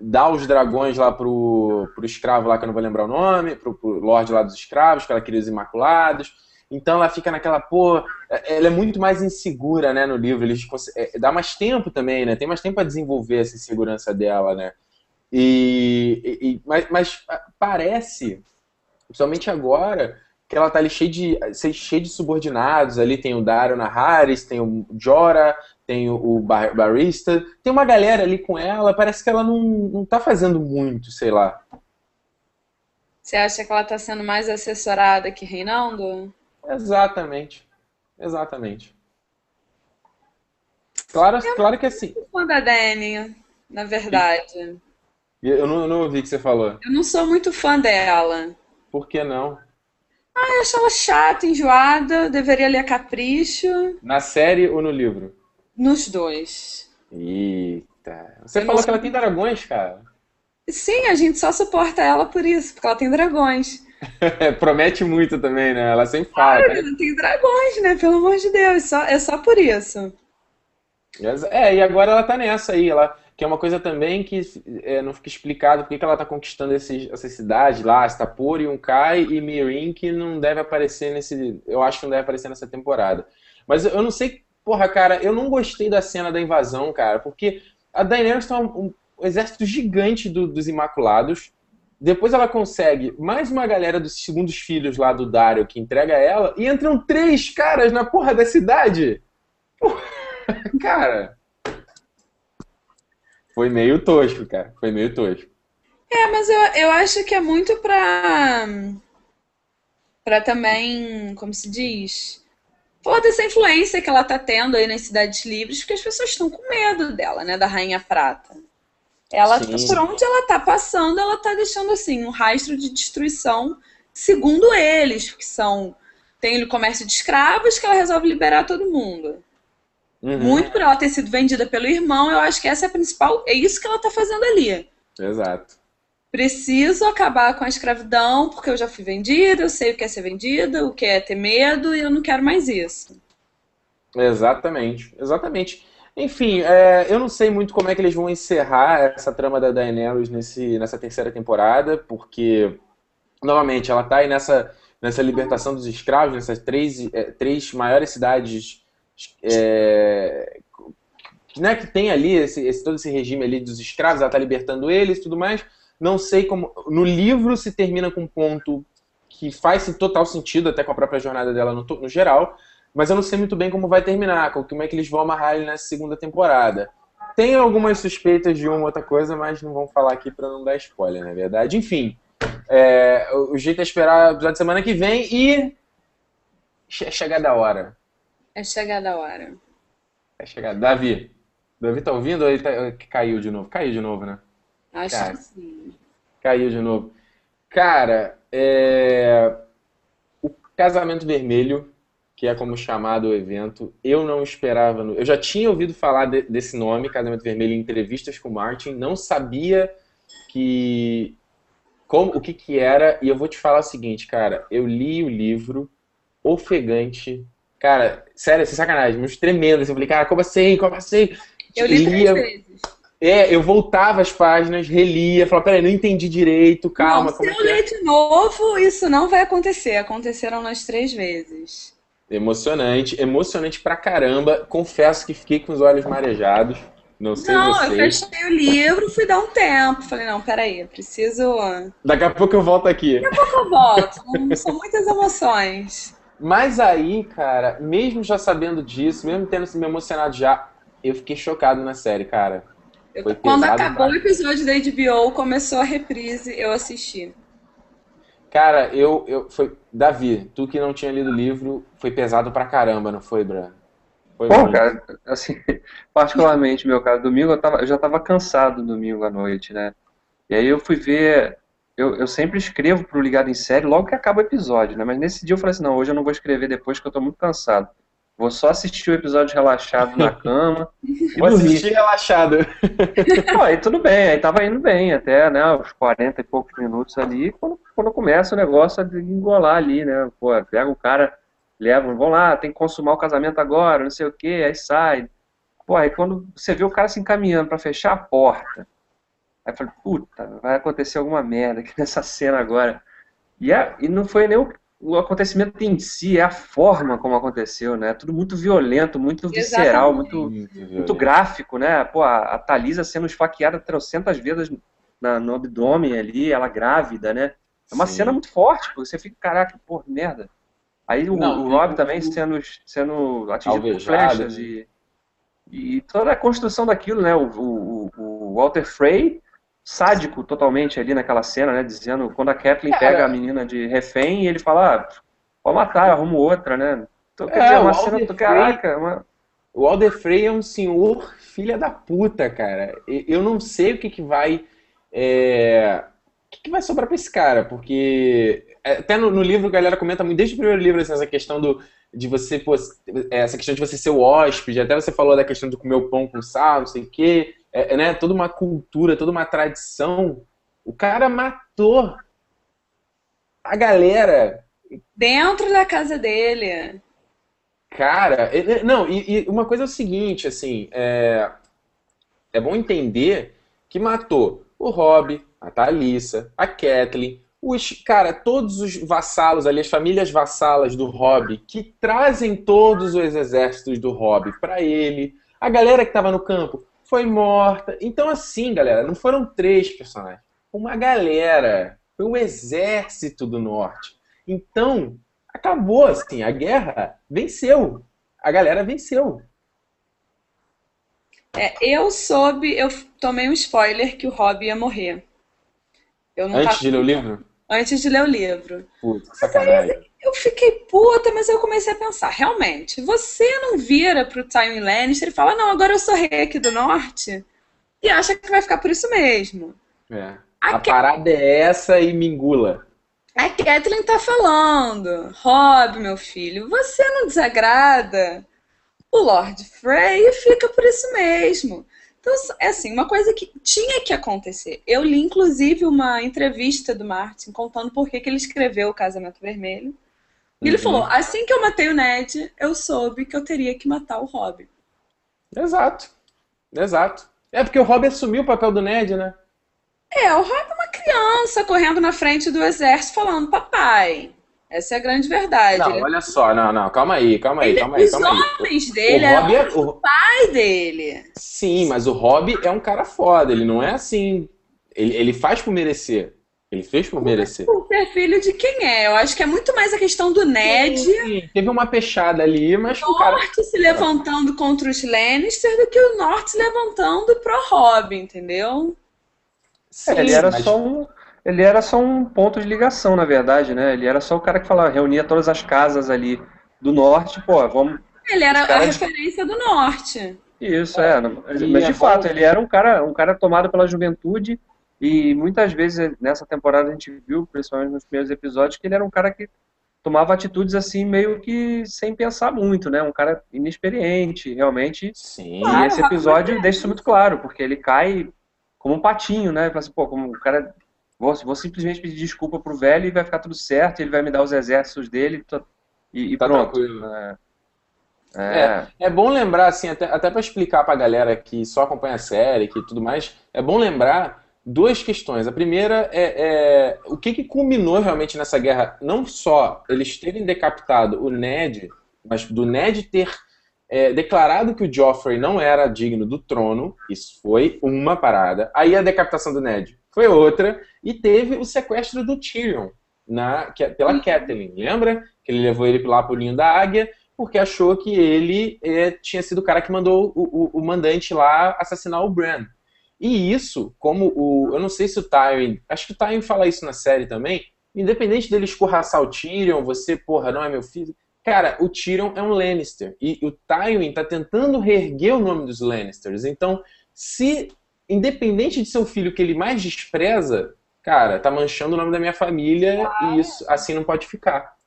dar os dragões lá pro, pro escravo lá, que eu não vou lembrar o nome, pro, pro Lorde lá dos escravos, que ela queria os Imaculados. Então ela fica naquela, pô, é, ela é muito mais insegura, né, no livro. Eles é, dá mais tempo também, né? Tem mais tempo para desenvolver essa insegurança dela, né? E, e mas, mas, parece, principalmente agora, que ela tá ali cheia de, cheia de subordinados. Ali tem o Dario Naharis, tem o Jora, tem o, Bar Barista. Tem uma galera ali com ela, parece que ela não, não tá fazendo muito, sei lá. Você acha que ela tá sendo mais assessorada que Reinaldo? Exatamente. Exatamente. Claro, claro que assim. fã da Dani, na verdade. Eu não, eu não ouvi o que você falou. Eu não sou muito fã dela. Por que não? Ah, eu acho ela chata, enjoada, deveria ler Capricho. Na série ou no livro? Nos dois. Eita. Você falou que ela tem dragões, cara. Sim, a gente só suporta ela por isso, porque ela tem dragões. Promete muito também, né? Ela sempre fala. Ah, ela tem dragões, né? Pelo amor de Deus, só, é só por isso. É, e agora ela tá nessa aí. Ela, que é uma coisa também que é, não fica explicado porque que ela está conquistando esses, essas cidades lá, Stapor, Yunkai e Mirin, que não deve aparecer nesse. Eu acho que não deve aparecer nessa temporada. Mas eu não sei, porra, cara, eu não gostei da cena da invasão, cara, porque a Daenerys tem um, um exército gigante do, dos Imaculados. Depois ela consegue mais uma galera dos segundos filhos lá do Dario que entrega ela, e entram três caras na porra da cidade. Porra, cara. Foi meio tosco, cara. Foi meio tosco. É, mas eu, eu acho que é muito pra. pra também. Como se diz? Falar dessa influência que ela tá tendo aí nas cidades livres, porque as pessoas estão com medo dela, né? Da Rainha Prata. Ela, Sim. por onde ela tá passando, ela tá deixando assim um rastro de destruição, segundo eles, que são tem o comércio de escravos que ela resolve liberar todo mundo. Uhum. Muito por ela ter sido vendida pelo irmão, eu acho que essa é a principal. É isso que ela tá fazendo ali. Exato. Preciso acabar com a escravidão, porque eu já fui vendida, eu sei o que é ser vendida, o que é ter medo, e eu não quero mais isso. Exatamente, exatamente. Enfim, é, eu não sei muito como é que eles vão encerrar essa trama da Daenerys nesse, nessa terceira temporada, porque novamente, ela tá aí nessa, nessa libertação dos escravos, nessas três, é, três maiores cidades é, né, que tem ali esse, esse, todo esse regime ali dos escravos, ela tá libertando eles e tudo mais. Não sei como. No livro se termina com um ponto que faz total sentido, até com a própria jornada dela no, no geral, mas eu não sei muito bem como vai terminar, como é que eles vão amarrar ele nessa segunda temporada. Tem algumas suspeitas de uma outra coisa, mas não vamos falar aqui para não dar spoiler, na é verdade. Enfim, é, o jeito é esperar o episódio de semana que vem e. É chegada a hora. É chegada a hora. É chegada. Davi. Davi tá ouvindo ou ele tá... caiu de novo? Caiu de novo, né? Acho Cara, que sim. Caiu de novo. Cara, é... o Casamento Vermelho, que é como chamado o evento, eu não esperava. No... Eu já tinha ouvido falar de, desse nome, Casamento Vermelho, em entrevistas com o Martin, não sabia que como, o que que era, e eu vou te falar o seguinte, cara, eu li o livro ofegante, cara, sério, sem sacanagem, uns tremendos, eu falei, cara, como assim, como assim? Eu li lia, três vezes. É, eu voltava as páginas, relia, falava, peraí, não entendi direito, calma. Não, se eu é ler é? de novo, isso não vai acontecer, aconteceram nas três vezes. Emocionante, emocionante pra caramba, confesso que fiquei com os olhos marejados. Não sei Não, vocês. eu fechei o livro, fui dar um tempo. Falei, não, peraí, preciso. Daqui a pouco eu volto aqui. Daqui a pouco eu volto. são muitas emoções. Mas aí, cara, mesmo já sabendo disso, mesmo tendo se me emocionado já, eu fiquei chocado na série, cara. Foi Quando acabou pra... o episódio da HBO, começou a reprise, eu assisti. Cara, eu, eu. Foi. Davi, tu que não tinha lido o livro, foi pesado pra caramba, não foi, Bran? Foi Pô, cara, assim, particularmente, meu cara, domingo eu, tava, eu já tava cansado domingo à noite, né? E aí eu fui ver. Eu, eu sempre escrevo pro Ligado em Série logo que acaba o episódio, né? Mas nesse dia eu falei assim: não, hoje eu não vou escrever depois que eu tô muito cansado. Vou só assistir o episódio relaxado na cama. e vou dormir. assistir relaxado. Pô, aí tudo bem, aí tava indo bem até, né? Os 40 e poucos minutos ali, quando, quando começa o negócio de engolar ali, né? Pô, pega o cara levam, vão lá, tem que consumar o casamento agora, não sei o que, aí sai. Pô, aí quando você vê o cara se encaminhando para fechar a porta, aí fala, puta, vai acontecer alguma merda aqui nessa cena agora. E, é, e não foi nem o, o, acontecimento em si, é a forma como aconteceu, né? Tudo muito violento, muito visceral, muito, muito gráfico, né? Pô, a, a Thalisa sendo esfaqueada trocentas vezes na, no abdômen ali, ela grávida, né? É uma Sim. cena muito forte, porque você fica, caraca, porra, merda. Aí o, não, o Rob também sendo, sendo atingido por flechas e, e toda a construção daquilo, né? O, o, o, Walter Frey, sádico totalmente ali naquela cena, né? Dizendo, quando a Kathleen é, pega a menina de refém, ele fala, ah, pode matar, arrumo outra, né? Então, é, dizer, uma cena do caraca. Uma... O Walter Frey é um senhor filha da puta, cara. Eu não sei o que, que vai. É... O que, que vai sobrar pra esse cara, porque é, até no, no, livro a galera comenta muito, desde o primeiro livro, assim, essa questão do, de você, pô, é, essa questão de você ser o hóspede, até você falou da questão de comer o pão com sal, não sei o quê, é, né, toda uma cultura, toda uma tradição. O cara matou a galera. Dentro da casa dele. Cara, não, e, e uma coisa é o seguinte, assim, é, é bom entender que matou o Rob, a Thalissa, a Kathleen, os, cara, todos os vassalos ali, as famílias vassalas do Hobby, que trazem todos os exércitos do Hobby para ele, a galera que estava no campo foi morta. Então, assim, galera, não foram três personagens, uma galera, foi o exército do norte. Então, acabou, assim, a guerra venceu, a galera venceu. É, eu soube, eu tomei um spoiler que o Hobby ia morrer. Antes tava... de ler o livro? antes de ler o livro. Puta, sacanagem. Eu fiquei puta, mas eu comecei a pensar, realmente, você não vira pro Tywin Lannister e fala, não, agora eu sou rei aqui do norte, e acha que vai ficar por isso mesmo. É. A, a parada é essa e mingula. A Kathleen tá falando, Rob, meu filho, você não desagrada o Lord Frey e fica por isso mesmo. Então, é assim, uma coisa que tinha que acontecer. Eu li, inclusive, uma entrevista do Martin contando por que, que ele escreveu o Casamento Vermelho. E uhum. ele falou: assim que eu matei o Ned, eu soube que eu teria que matar o Rob. Exato. Exato. É porque o Rob assumiu o papel do Ned, né? É, o Rob é uma criança correndo na frente do exército falando, papai. Essa é a grande verdade. Não, ele... olha só, não, não, calma aí, calma aí, calma aí. Os calma homens aí. dele o Rob é o pai dele. Sim, mas o Rob é um cara foda, ele não é assim. Ele, ele faz por merecer. Ele fez por merecer. Por ser filho de quem é? Eu acho que é muito mais a questão do Ned. Sim, teve uma pechada ali, mas o cara. Norte se levantando contra os Lannister do que o Norte se levantando pro Rob, entendeu? Sim, é, ele era mas... só um. Ele era só um ponto de ligação, na verdade, né? Ele era só o cara que falava, reunia todas as casas ali do norte, pô, vamos. Ele era a referência do norte. Isso, é. Mas de é fato, ele era um cara, um cara tomado pela juventude e muitas vezes nessa temporada a gente viu, principalmente nos primeiros episódios, que ele era um cara que tomava atitudes assim meio que sem pensar muito, né? Um cara inexperiente, realmente. Sim. E esse episódio deixa isso muito claro, porque ele cai como um patinho, né? Fala assim, pô, como o cara vou, vou simplesmente pedir desculpa pro velho e vai ficar tudo certo, ele vai me dar os exércitos dele e, e tá pronto. É, é, é, bom lembrar, assim, até, até para explicar pra galera que só acompanha a série que tudo mais, é bom lembrar duas questões. A primeira é, é, o que, que culminou realmente nessa guerra, não só eles terem decapitado o Ned, mas do Ned ter é, declarado que o Joffrey não era digno do trono, isso foi uma parada. Aí a decapitação do Ned foi outra, e teve o sequestro do Tyrion na, que, pela uhum. Catelyn, lembra? Que ele levou ele lá pro ninho da águia, porque achou que ele é, tinha sido o cara que mandou o, o, o mandante lá assassinar o Bran. E isso, como o. Eu não sei se o Tywin. Acho que o Tywin fala isso na série também. Independente dele escorraçar o Tyrion, você, porra, não é meu filho. Cara, o Tyrion é um Lannister. E o Tywin tá tentando reerguer o nome dos Lannisters. Então, se. Independente de ser o filho que ele mais despreza, cara, tá manchando o nome da minha família e isso assim não pode ficar.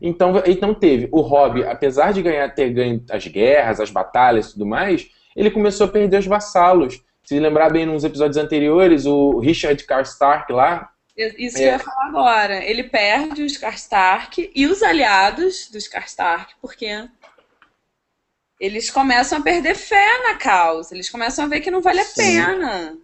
Então, então teve o Robb, apesar de ganhar, ter ganho as guerras, as batalhas e tudo mais, ele começou a perder os vassalos. Se lembrar bem nos episódios anteriores, o Richard Karstark lá. Isso é. que eu ia falar agora. Ele perde os Karstark e os aliados dos Karstark, porque eles começam a perder fé na causa. Eles começam a ver que não vale a Sim. pena.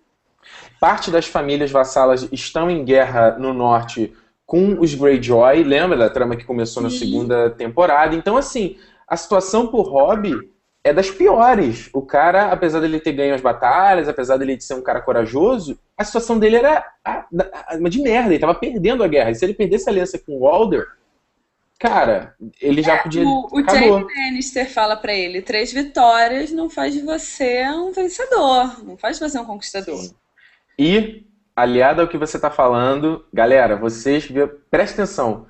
Parte das famílias vassalas estão em guerra no norte com os Greyjoy. Lembra da trama que começou Sim. na segunda temporada? Então, assim, a situação por Hobby é das piores. O cara, apesar dele ter ganho as batalhas, apesar dele ser um cara corajoso, a situação dele era uma de merda. Ele tava perdendo a guerra. E se ele perdesse a aliança com o Walder, cara, ele já é, podia. O, o Jamie Lannister fala para ele: três vitórias não faz de você um vencedor, não faz de você um conquistador. Sim. E, aliado ao que você tá falando, galera, vocês prestem atenção.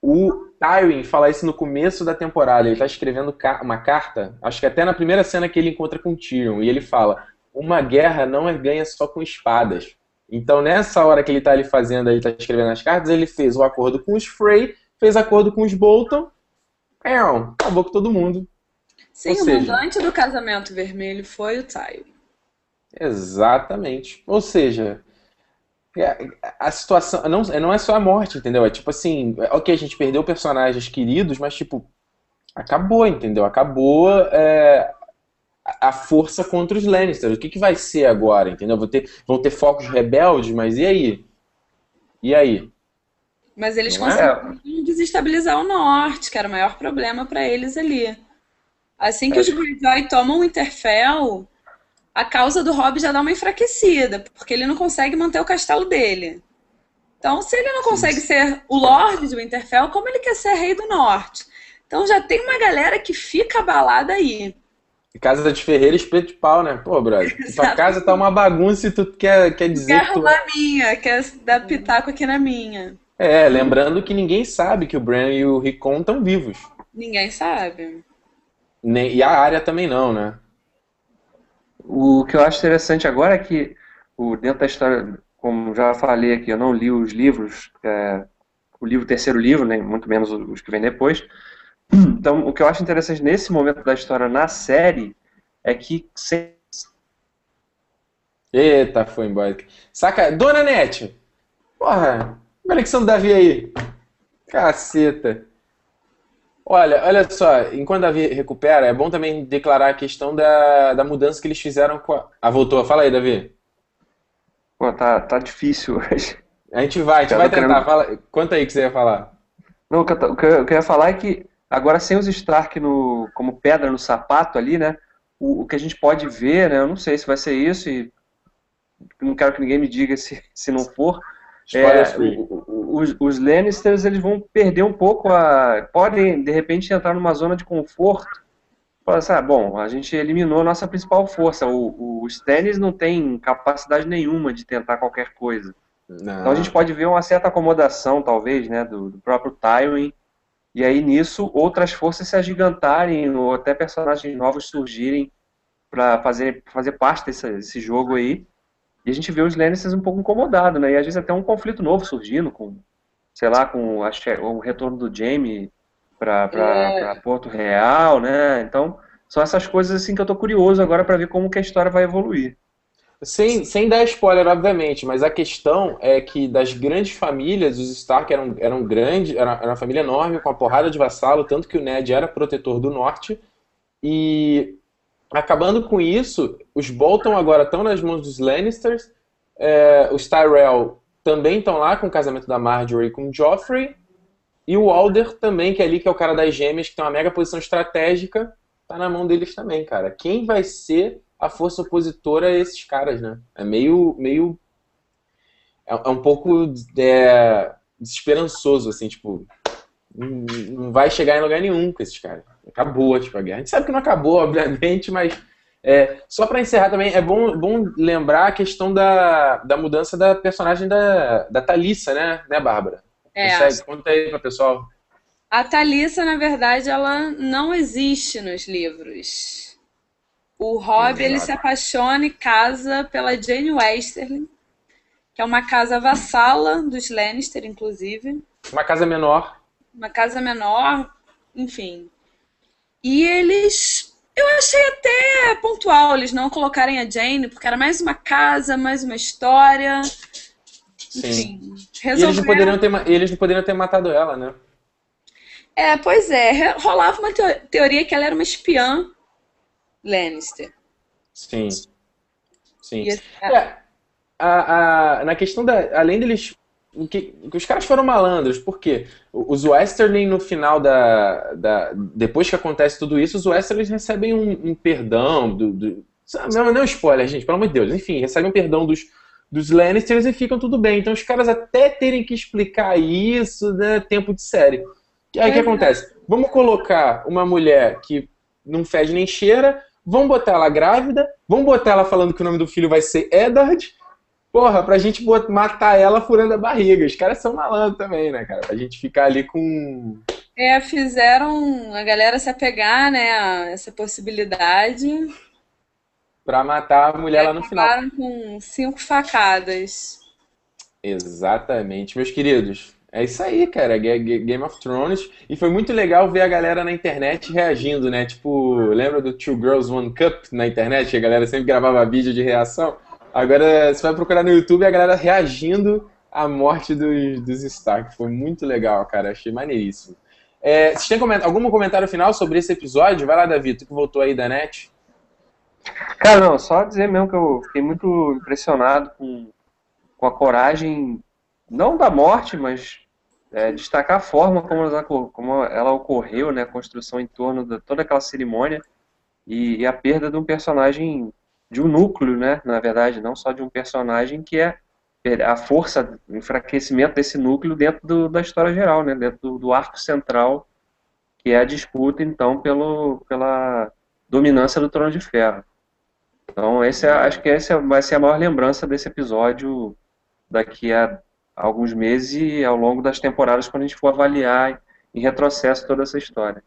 O Tywin fala isso no começo da temporada. Ele tá escrevendo uma carta, acho que até na primeira cena que ele encontra com Tyrion, e ele fala: Uma guerra não é ganha só com espadas. Então, nessa hora que ele tá ali fazendo, ele tá escrevendo as cartas, ele fez o acordo com os Frey, fez acordo com os Bolton, Aaron, acabou com todo mundo. Sim, Ou o seja, mandante do casamento vermelho foi o Tywin. Exatamente. Ou seja, é, a situação não, não é só a morte, entendeu? É tipo assim, ok, a gente perdeu personagens queridos, mas tipo, acabou, entendeu? Acabou é, a força contra os Lannisters. O que, que vai ser agora, entendeu? Vão ter, vão ter focos rebeldes, mas e aí? E aí? Mas eles não é? conseguiram é? desestabilizar o norte, que era o maior problema para eles ali. Assim que é. os Greyjoy tomam o Interfell, a causa do Robb já dá uma enfraquecida, porque ele não consegue manter o castelo dele. Então, se ele não consegue ser o Lorde de Winterfell, como ele quer ser rei do Norte? Então já tem uma galera que fica abalada aí. Casa de Ferreira espeto de pau, né? Pô, brother, tua casa tá uma bagunça e tu quer, quer dizer quer que tu... a minha, quer dar pitaco aqui na minha. É, lembrando que ninguém sabe que o Bran e o Rickon estão vivos. Ninguém sabe. Nem, e a área também não, né? O que eu acho interessante agora é que, o, dentro da história, como já falei aqui, eu não li os livros, é, o livro, terceiro livro, nem muito menos os que vem depois. Então, o que eu acho interessante nesse momento da história na série é que. Eita, foi embora. Saca, Dona Nete! Porra, conexão do Davi aí. Caceta. Olha, olha só, enquanto Davi recupera, é bom também declarar a questão da, da mudança que eles fizeram com a... Ah, voltou. Fala aí, Davi. Pô, tá, tá difícil hoje. A gente vai, a gente vai tentar. Querendo... Fala... Conta aí o que você ia falar. Não, o que, eu, o que eu ia falar é que agora sem os Stark no, como pedra no sapato ali, né? O, o, que a gente pode ver, né? Eu não sei se vai ser isso e não quero que ninguém me diga se, se não for. É, os, os Lannisters eles vão perder um pouco a. podem de repente entrar numa zona de conforto. Assim, ah, bom, a gente eliminou a nossa principal força. O, o Stannis não tem capacidade nenhuma de tentar qualquer coisa. Não. Então a gente pode ver uma certa acomodação, talvez, né, do, do próprio Tywin. E aí nisso outras forças se agigantarem ou até personagens novos surgirem para fazer, fazer parte desse, desse, jogo aí. E a gente vê os Lannisters um pouco incomodados, né? E às vezes até um conflito novo surgindo com, sei lá, com a, o retorno do Jaime para é. Porto Real, né? Então são essas coisas assim que eu tô curioso agora para ver como que a história vai evoluir. Sem, sem dar spoiler, obviamente, mas a questão é que das grandes famílias, os Stark eram, eram grandes, era, era uma família enorme, com uma porrada de vassalo, tanto que o Ned era protetor do norte. E acabando com isso, os Bolton agora estão nas mãos dos Lannisters, é, os Tyrell também estão lá com o casamento da Marjorie com Joffrey, e o Alder também, que é ali que é o cara das gêmeas, que tem uma mega posição estratégica, tá na mão deles também, cara. Quem vai ser a força opositora a esses caras, né? É meio. meio é, é um pouco é, desesperançoso, assim, tipo. Não vai chegar em lugar nenhum com esses caras. Acabou, tipo, a guerra. A gente sabe que não acabou, obviamente, mas. É, só para encerrar também, é bom, bom lembrar a questão da, da mudança da personagem da, da Thalissa, né, né, Bárbara? É. Consegue? Conta aí para pessoal. A Thalissa, na verdade, ela não existe nos livros. O Rob, ele se apaixona e casa pela Jane Westerling, que é uma casa vassala dos Lannister, inclusive. Uma casa menor. Uma casa menor, enfim. E eles. Eu achei até pontual eles não colocarem a Jane, porque era mais uma casa, mais uma história. Sim. Enfim, resolveram... eles não, poderiam ter, eles não poderiam ter matado ela, né? É, pois é. Rolava uma teoria que ela era uma espiã Lannister. Sim. Sim. É, a, a, na questão da. Além deles. Que, que os caras foram malandros, por quê? Os Westerling no final da, da. Depois que acontece tudo isso, os Westerlings recebem um, um perdão. Do, do, não, não é spoiler, gente, pelo amor de Deus. Enfim, recebem um perdão dos, dos Lannisters e ficam tudo bem. Então os caras até terem que explicar isso, né? Tempo de série. Aí o que acontece? Vamos colocar uma mulher que não fede nem cheira, vão botar ela grávida, vão botar ela falando que o nome do filho vai ser Eddard, porra, pra gente matar ela furando a barriga. Os caras são malandros também, né, cara? Pra gente ficar ali com. É, fizeram a galera se apegar, né, a essa possibilidade. Pra matar a mulher lá no final. com cinco facadas. Exatamente, meus queridos. É isso aí, cara, Game of Thrones. E foi muito legal ver a galera na internet reagindo, né? Tipo, lembra do Two Girls One Cup na internet? A galera sempre gravava vídeo de reação. Agora você vai procurar no YouTube a galera reagindo à morte dos, dos Stark. Foi muito legal, cara. Achei maneiríssimo. É, vocês têm coment algum comentário final sobre esse episódio? Vai lá, Davi, tu que voltou aí da net. Cara, não, só dizer mesmo que eu fiquei muito impressionado com, com a coragem não da morte, mas é, destacar a forma como ela, como ela, ocorreu, né, a construção em torno de toda aquela cerimônia e, e, a perda de um personagem, de um núcleo, né, na verdade, não só de um personagem que é a força, o enfraquecimento desse núcleo dentro do, da história geral, né, dentro do, do, arco central, que é a disputa, então, pelo, pela dominância do Trono de Ferro. Então, esse é, acho que essa vai ser a maior lembrança desse episódio daqui a alguns meses e ao longo das temporadas quando a gente for avaliar em retrocesso toda essa história.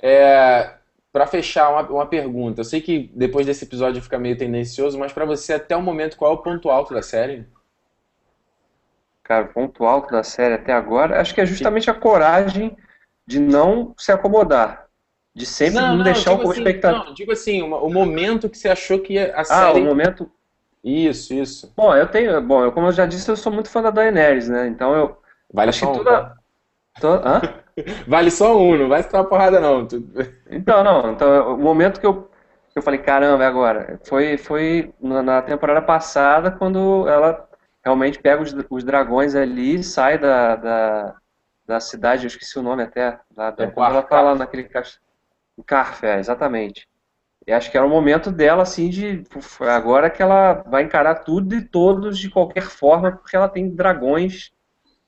É, para fechar, uma, uma, pergunta. Eu sei que depois desse episódio fica meio tendencioso, mas para você, até o momento, qual é o ponto alto da série? Cara, o ponto alto da série até agora, acho que é justamente a coragem de não se acomodar. De sempre não, não deixar o assim, espectador. Não, digo assim, o, momento que você achou que a série. Ah, o momento isso, isso. Bom, eu tenho. Bom, eu, como eu já disse, eu sou muito fã da Daenerys, né? Então eu. Vale acho que toda... um. Hã? Vale só um, não vai uma porrada, não. Então, não. Então, o momento que eu Eu falei, caramba, é agora. Foi, foi na temporada passada quando ela realmente pega os, os dragões ali, sai da, da, da cidade, eu esqueci o nome até, da, da, quando ela tá lá naquele castelo. Carfé, exatamente. E acho que era o momento dela, assim, de agora que ela vai encarar tudo e todos de qualquer forma, porque ela tem dragões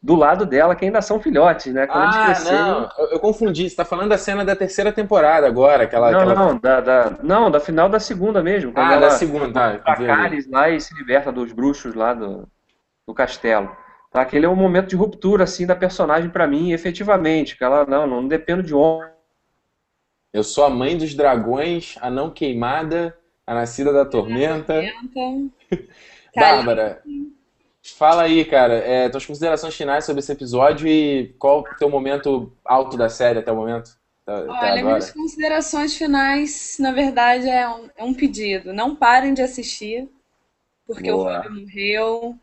do lado dela que ainda são filhotes, né? Quando ah, não, eu, eu, confundi. Você tá falando da cena da terceira temporada agora, aquela. Não, aquela... não, da, da, não, da final da segunda mesmo. ah, ela, da segunda, tá. Dracarys lá e se liberta dos bruxos lá do, do castelo. Tá? Aquele é um momento de ruptura, assim, da personagem para mim, efetivamente. Que ela, não, não dependo de homem. Eu sou a mãe dos dragões, a não queimada, a nascida da tormenta. Bárbara, Fala aí, cara, é, tuas considerações finais sobre esse episódio e qual o teu momento alto da série até o momento? Até Olha, agora. minhas considerações finais, na verdade, é um, é um pedido. Não parem de assistir, porque boa. o Rob morreu,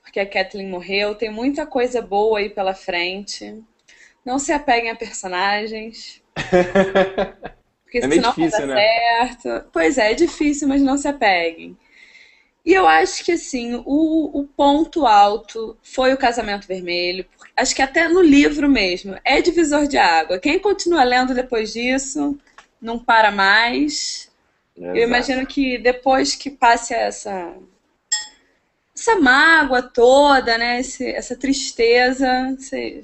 porque a Kathleen morreu. Tem muita coisa boa aí pela frente. Não se apeguem a personagens. Porque é senão difícil, vai dar né? certo. Pois é, é difícil, mas não se apeguem. E eu acho que, assim, o, o ponto alto foi o Casamento Vermelho. Acho que até no livro mesmo. É divisor de água. Quem continua lendo depois disso, não para mais. Exato. Eu imagino que depois que passe essa essa mágoa toda, né? Esse, essa tristeza, você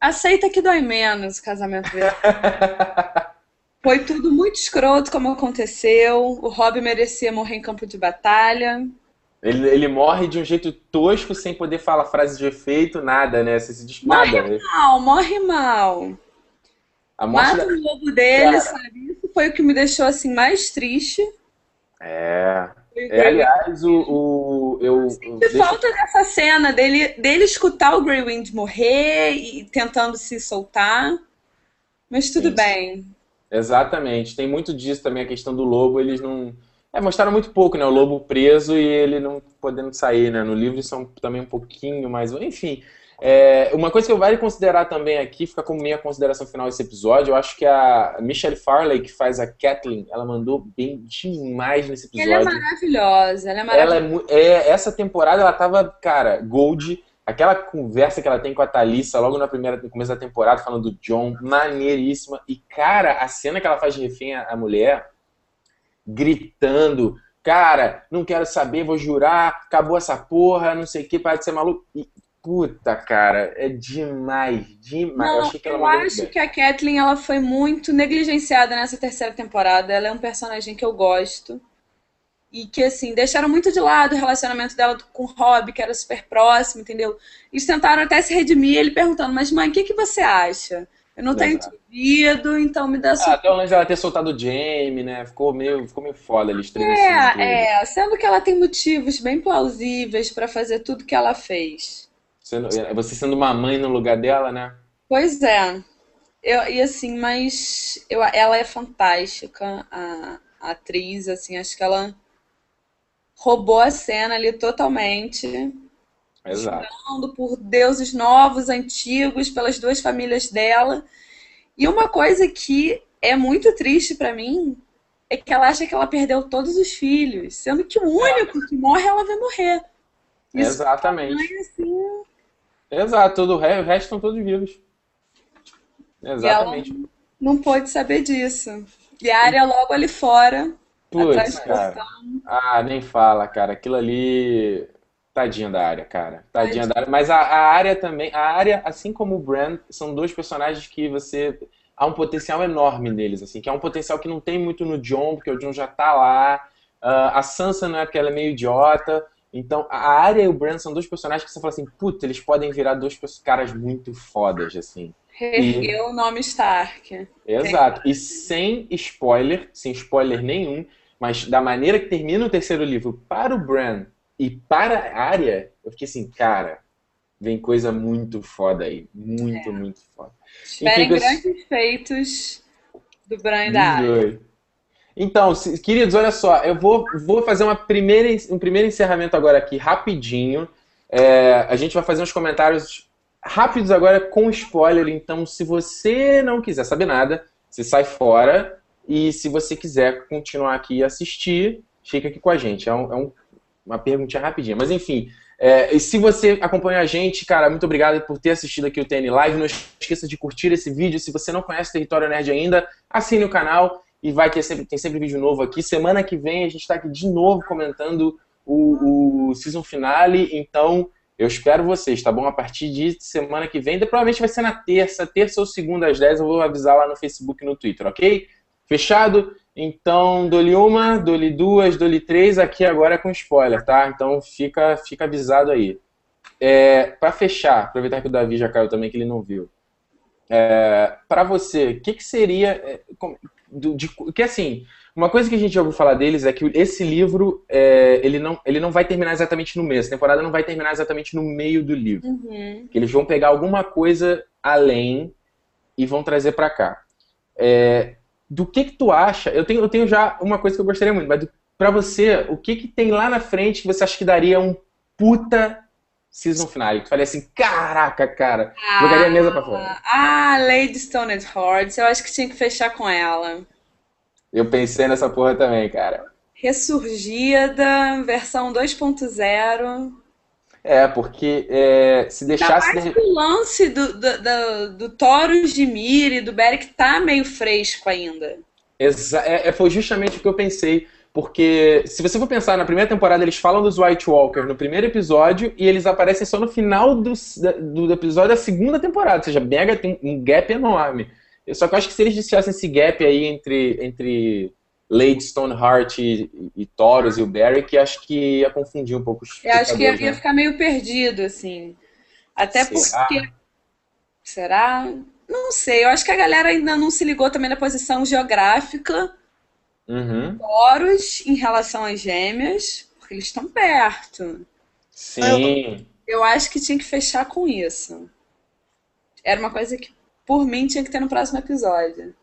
aceita que dói menos o casamento vermelho. Foi tudo muito escroto como aconteceu. O Rob merecia morrer em campo de batalha. Ele, ele morre de um jeito tosco, sem poder falar frase de efeito, nada, né? Você se desmaga. Morre mal, morre mal. A Mata da... o lobo dele, Cara... sabe? Isso foi o que me deixou assim mais triste. É. é aliás, o. o eu, eu deixa... falta dessa cena dele, dele escutar o Greywind morrer e tentando se soltar. Mas tudo Isso. bem. Exatamente. Tem muito disso também, a questão do lobo, eles não. É, mostraram muito pouco, né? O lobo preso e ele não podendo sair, né? No livro são também um pouquinho mais. Enfim. É, uma coisa que eu vale considerar também aqui, fica como minha consideração final desse episódio, eu acho que a Michelle Farley, que faz a Kathleen, ela mandou bem demais nesse episódio. Ela é maravilhosa, ela é maravilhosa. Ela é, é, essa temporada ela tava, cara, gold aquela conversa que ela tem com a Thalissa logo na primeira, no começo da temporada, falando do John, maneiríssima. E, cara, a cena que ela faz de refém à mulher, gritando, cara, não quero saber, vou jurar, acabou essa porra, não sei o que, para de ser maluco. E, puta, cara, é demais, demais. Não, eu, achei que, ela eu acho que a Kathleen ela foi muito negligenciada nessa terceira temporada. Ela é um personagem que eu gosto e que, assim, deixaram muito de lado o relacionamento dela com o Rob, que era super próximo, entendeu? Eles tentaram até se redimir, ele perguntando, mas mãe, o que, que você acha? Eu não tenho entendido, então me dá ah, Até o lance dela ter soltado o Jamie, né? Ficou meio, ficou meio foda eles três. É, é, sendo que ela tem motivos bem plausíveis para fazer tudo que ela fez. Sendo, é, você sendo uma mãe no lugar dela, né? Pois é. Eu, e assim, mas eu, ela é fantástica, a, a atriz, assim, acho que ela roubou a cena ali totalmente. Exato. por deuses novos, antigos, pelas duas famílias dela. E uma coisa que é muito triste para mim é que ela acha que ela perdeu todos os filhos, sendo que o único que morre, ela vai morrer. Isso Exatamente. Mãe, assim... Exato, o resto estão todos vivos. Exatamente. não pôde saber disso. E a área logo ali fora, Putz, cara. Ah, nem fala, cara. Aquilo ali. Tadinha da área, cara. Tadinha Tadinha. da área. Mas a, a área também. A área, assim como o Brand, são dois personagens que você. Há um potencial enorme neles, assim. Que é um potencial que não tem muito no John, porque o John já tá lá. Uh, a Sansa não é porque ela é meio idiota. Então, a área e o Brand são dois personagens que você fala assim, puta, eles podem virar dois caras muito fodas, assim. Reergueu o nome Stark. Exato. E sem spoiler, sem spoiler nenhum, mas da maneira que termina o terceiro livro para o Bran e para a Arya, eu fiquei assim, cara, vem coisa muito foda aí. Muito, é. muito foda. Esperem grandes feitos do Bran e da Arya. Então, queridos, olha só, eu vou, vou fazer uma primeira, um primeiro encerramento agora aqui, rapidinho. É, a gente vai fazer uns comentários rápidos agora com spoiler, então se você não quiser saber nada, você sai fora E se você quiser continuar aqui e assistir, fica aqui com a gente. É, um, é um, uma perguntinha rapidinha. Mas enfim, é, e se você acompanha a gente, cara, muito obrigado por ter assistido aqui o TN Live. Não esqueça de curtir esse vídeo. Se você não conhece Território Nerd ainda, assine o canal e vai ter sempre, tem sempre vídeo novo aqui. Semana que vem a gente está aqui de novo comentando o, o season finale. Então, eu espero vocês, tá bom? A partir de semana que vem, provavelmente vai ser na terça, terça ou segunda às 10, eu vou avisar lá no Facebook e no Twitter, ok? Fechado? Então, dou-lhe uma, dou-lhe duas, dou-lhe três, aqui agora é com spoiler, tá? Então fica, fica avisado aí. É, para fechar, aproveitar que o Davi já caiu também, que ele não viu. É, para você, o que, que seria. É, de, de, que assim, uma coisa que a gente já ouviu falar deles é que esse livro é, ele, não, ele não vai terminar exatamente no mês. A temporada não vai terminar exatamente no meio do livro. Uhum. Que eles vão pegar alguma coisa além e vão trazer para cá. É, do que que tu acha? Eu tenho, eu tenho já uma coisa que eu gostaria muito, mas para você, o que que tem lá na frente que você acha que daria um puta season finale? Tu falei assim, caraca, cara, ah, jogaria a mesa pra fora. Ah, Lady Stoned Hordes, eu acho que tinha que fechar com ela. Eu pensei nessa porra também, cara. Ressurgida, versão 2.0. É, porque é, se deixasse. Ainda mais o lance do, do, do, do Taurus de Miri, do Beric, tá meio fresco ainda. Exa é, é, foi justamente o que eu pensei. Porque se você for pensar, na primeira temporada eles falam dos White Walkers no primeiro episódio e eles aparecem só no final do, do episódio da segunda temporada. Ou seja, mega tem um gap enorme. Só que eu acho que se eles deixassem esse gap aí entre, entre Lady Stoneheart e, e, e Taurus e o Barry, que acho que ia confundir um pouco os Eu acho que ia, né? ficar meio perdido, assim. Até Será? porque. Será? Não sei. Eu acho que a galera ainda não se ligou também na posição geográfica uhum. Taurus em relação às gêmeas, porque eles estão perto. Sim. Eu, eu acho que tinha que fechar com isso. Era uma coisa que, por mim, tinha que ter no próximo episódio.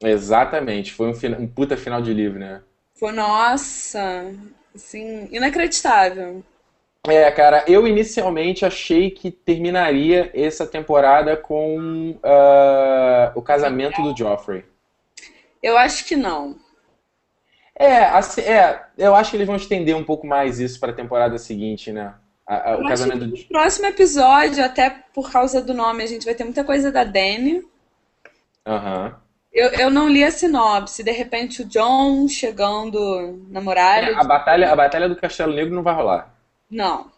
Exatamente, foi um, um puta final de livro, né? Foi, nossa, assim, inacreditável. É, cara, eu inicialmente achei que terminaria essa temporada com uh, o casamento do Joffrey. Eu acho que não. É, assim, é, eu acho que eles vão estender um pouco mais isso para a temporada seguinte, né? A, a, o casamento próximo episódio, até por causa do nome, a gente vai ter muita coisa da Dany. Aham. Uhum. Eu, eu não li a sinopse. De repente o John chegando na muralha. É, a, batalha, a batalha do Castelo Negro não vai rolar. Não.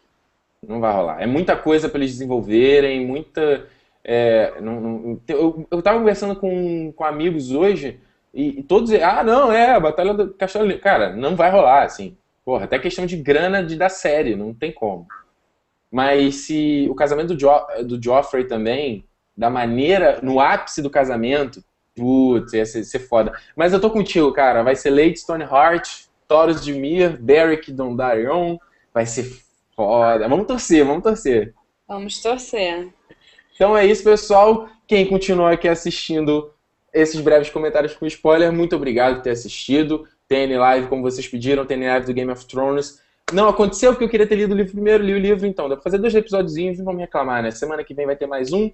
Não vai rolar. É muita coisa para eles desenvolverem, muita. É, não, não, eu, eu tava conversando com, com amigos hoje e, e todos ah, não, é, a Batalha do Castelo Negro. Cara, não vai rolar, assim. Porra, até questão de grana de, da série, não tem como. Mas se o casamento do, jo, do Joffrey também, da maneira, no ápice do casamento, Putz, ia ser, ser, foda. Mas eu tô contigo, cara. Vai ser Lady Stoneheart, Taurus de Mir, Beric Dondarrion. Vai ser foda. Vamos torcer, vamos torcer. Vamos torcer. Então é isso, pessoal. Quem continua aqui assistindo esses breves comentários com spoiler, muito obrigado por ter assistido. TN Live, como vocês pediram, TN Live do Game of Thrones. Não aconteceu porque eu queria ter lido o livro primeiro, li o livro, então dá pra fazer dois episódios e vamos reclamar, né? Semana que vem vai ter mais um.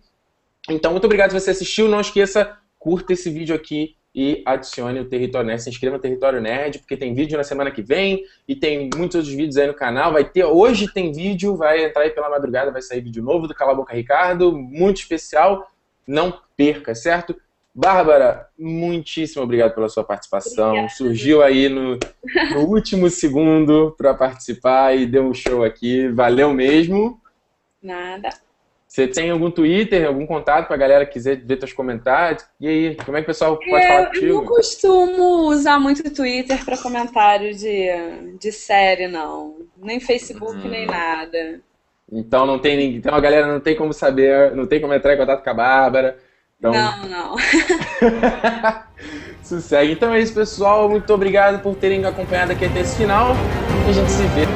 Então, muito obrigado se você assistiu. Não esqueça curta esse vídeo aqui e adicione o Território Nerd, se inscreva no Território Nerd, porque tem vídeo na semana que vem e tem muitos outros vídeos aí no canal. Vai ter, hoje tem vídeo, vai entrar aí pela madrugada, vai sair vídeo novo do Cala Boca Ricardo, muito especial. Não perca, certo? Bárbara, muitíssimo obrigado pela sua participação. Obrigada. Surgiu aí no, no último segundo para participar e deu um show aqui. Valeu mesmo. Nada. Você tem algum Twitter, algum contato para a galera que quiser ver seus comentários? E aí, como é que o pessoal pode eu, falar contigo? Eu não costumo usar muito o Twitter para comentário de, de série, não. Nem Facebook, hum. nem nada. Então não tem então a galera não tem como saber, não tem como entrar em contato com a Bárbara. Então... Não, não. Sossega. Então é isso, pessoal. Muito obrigado por terem acompanhado aqui até esse final. E a gente se vê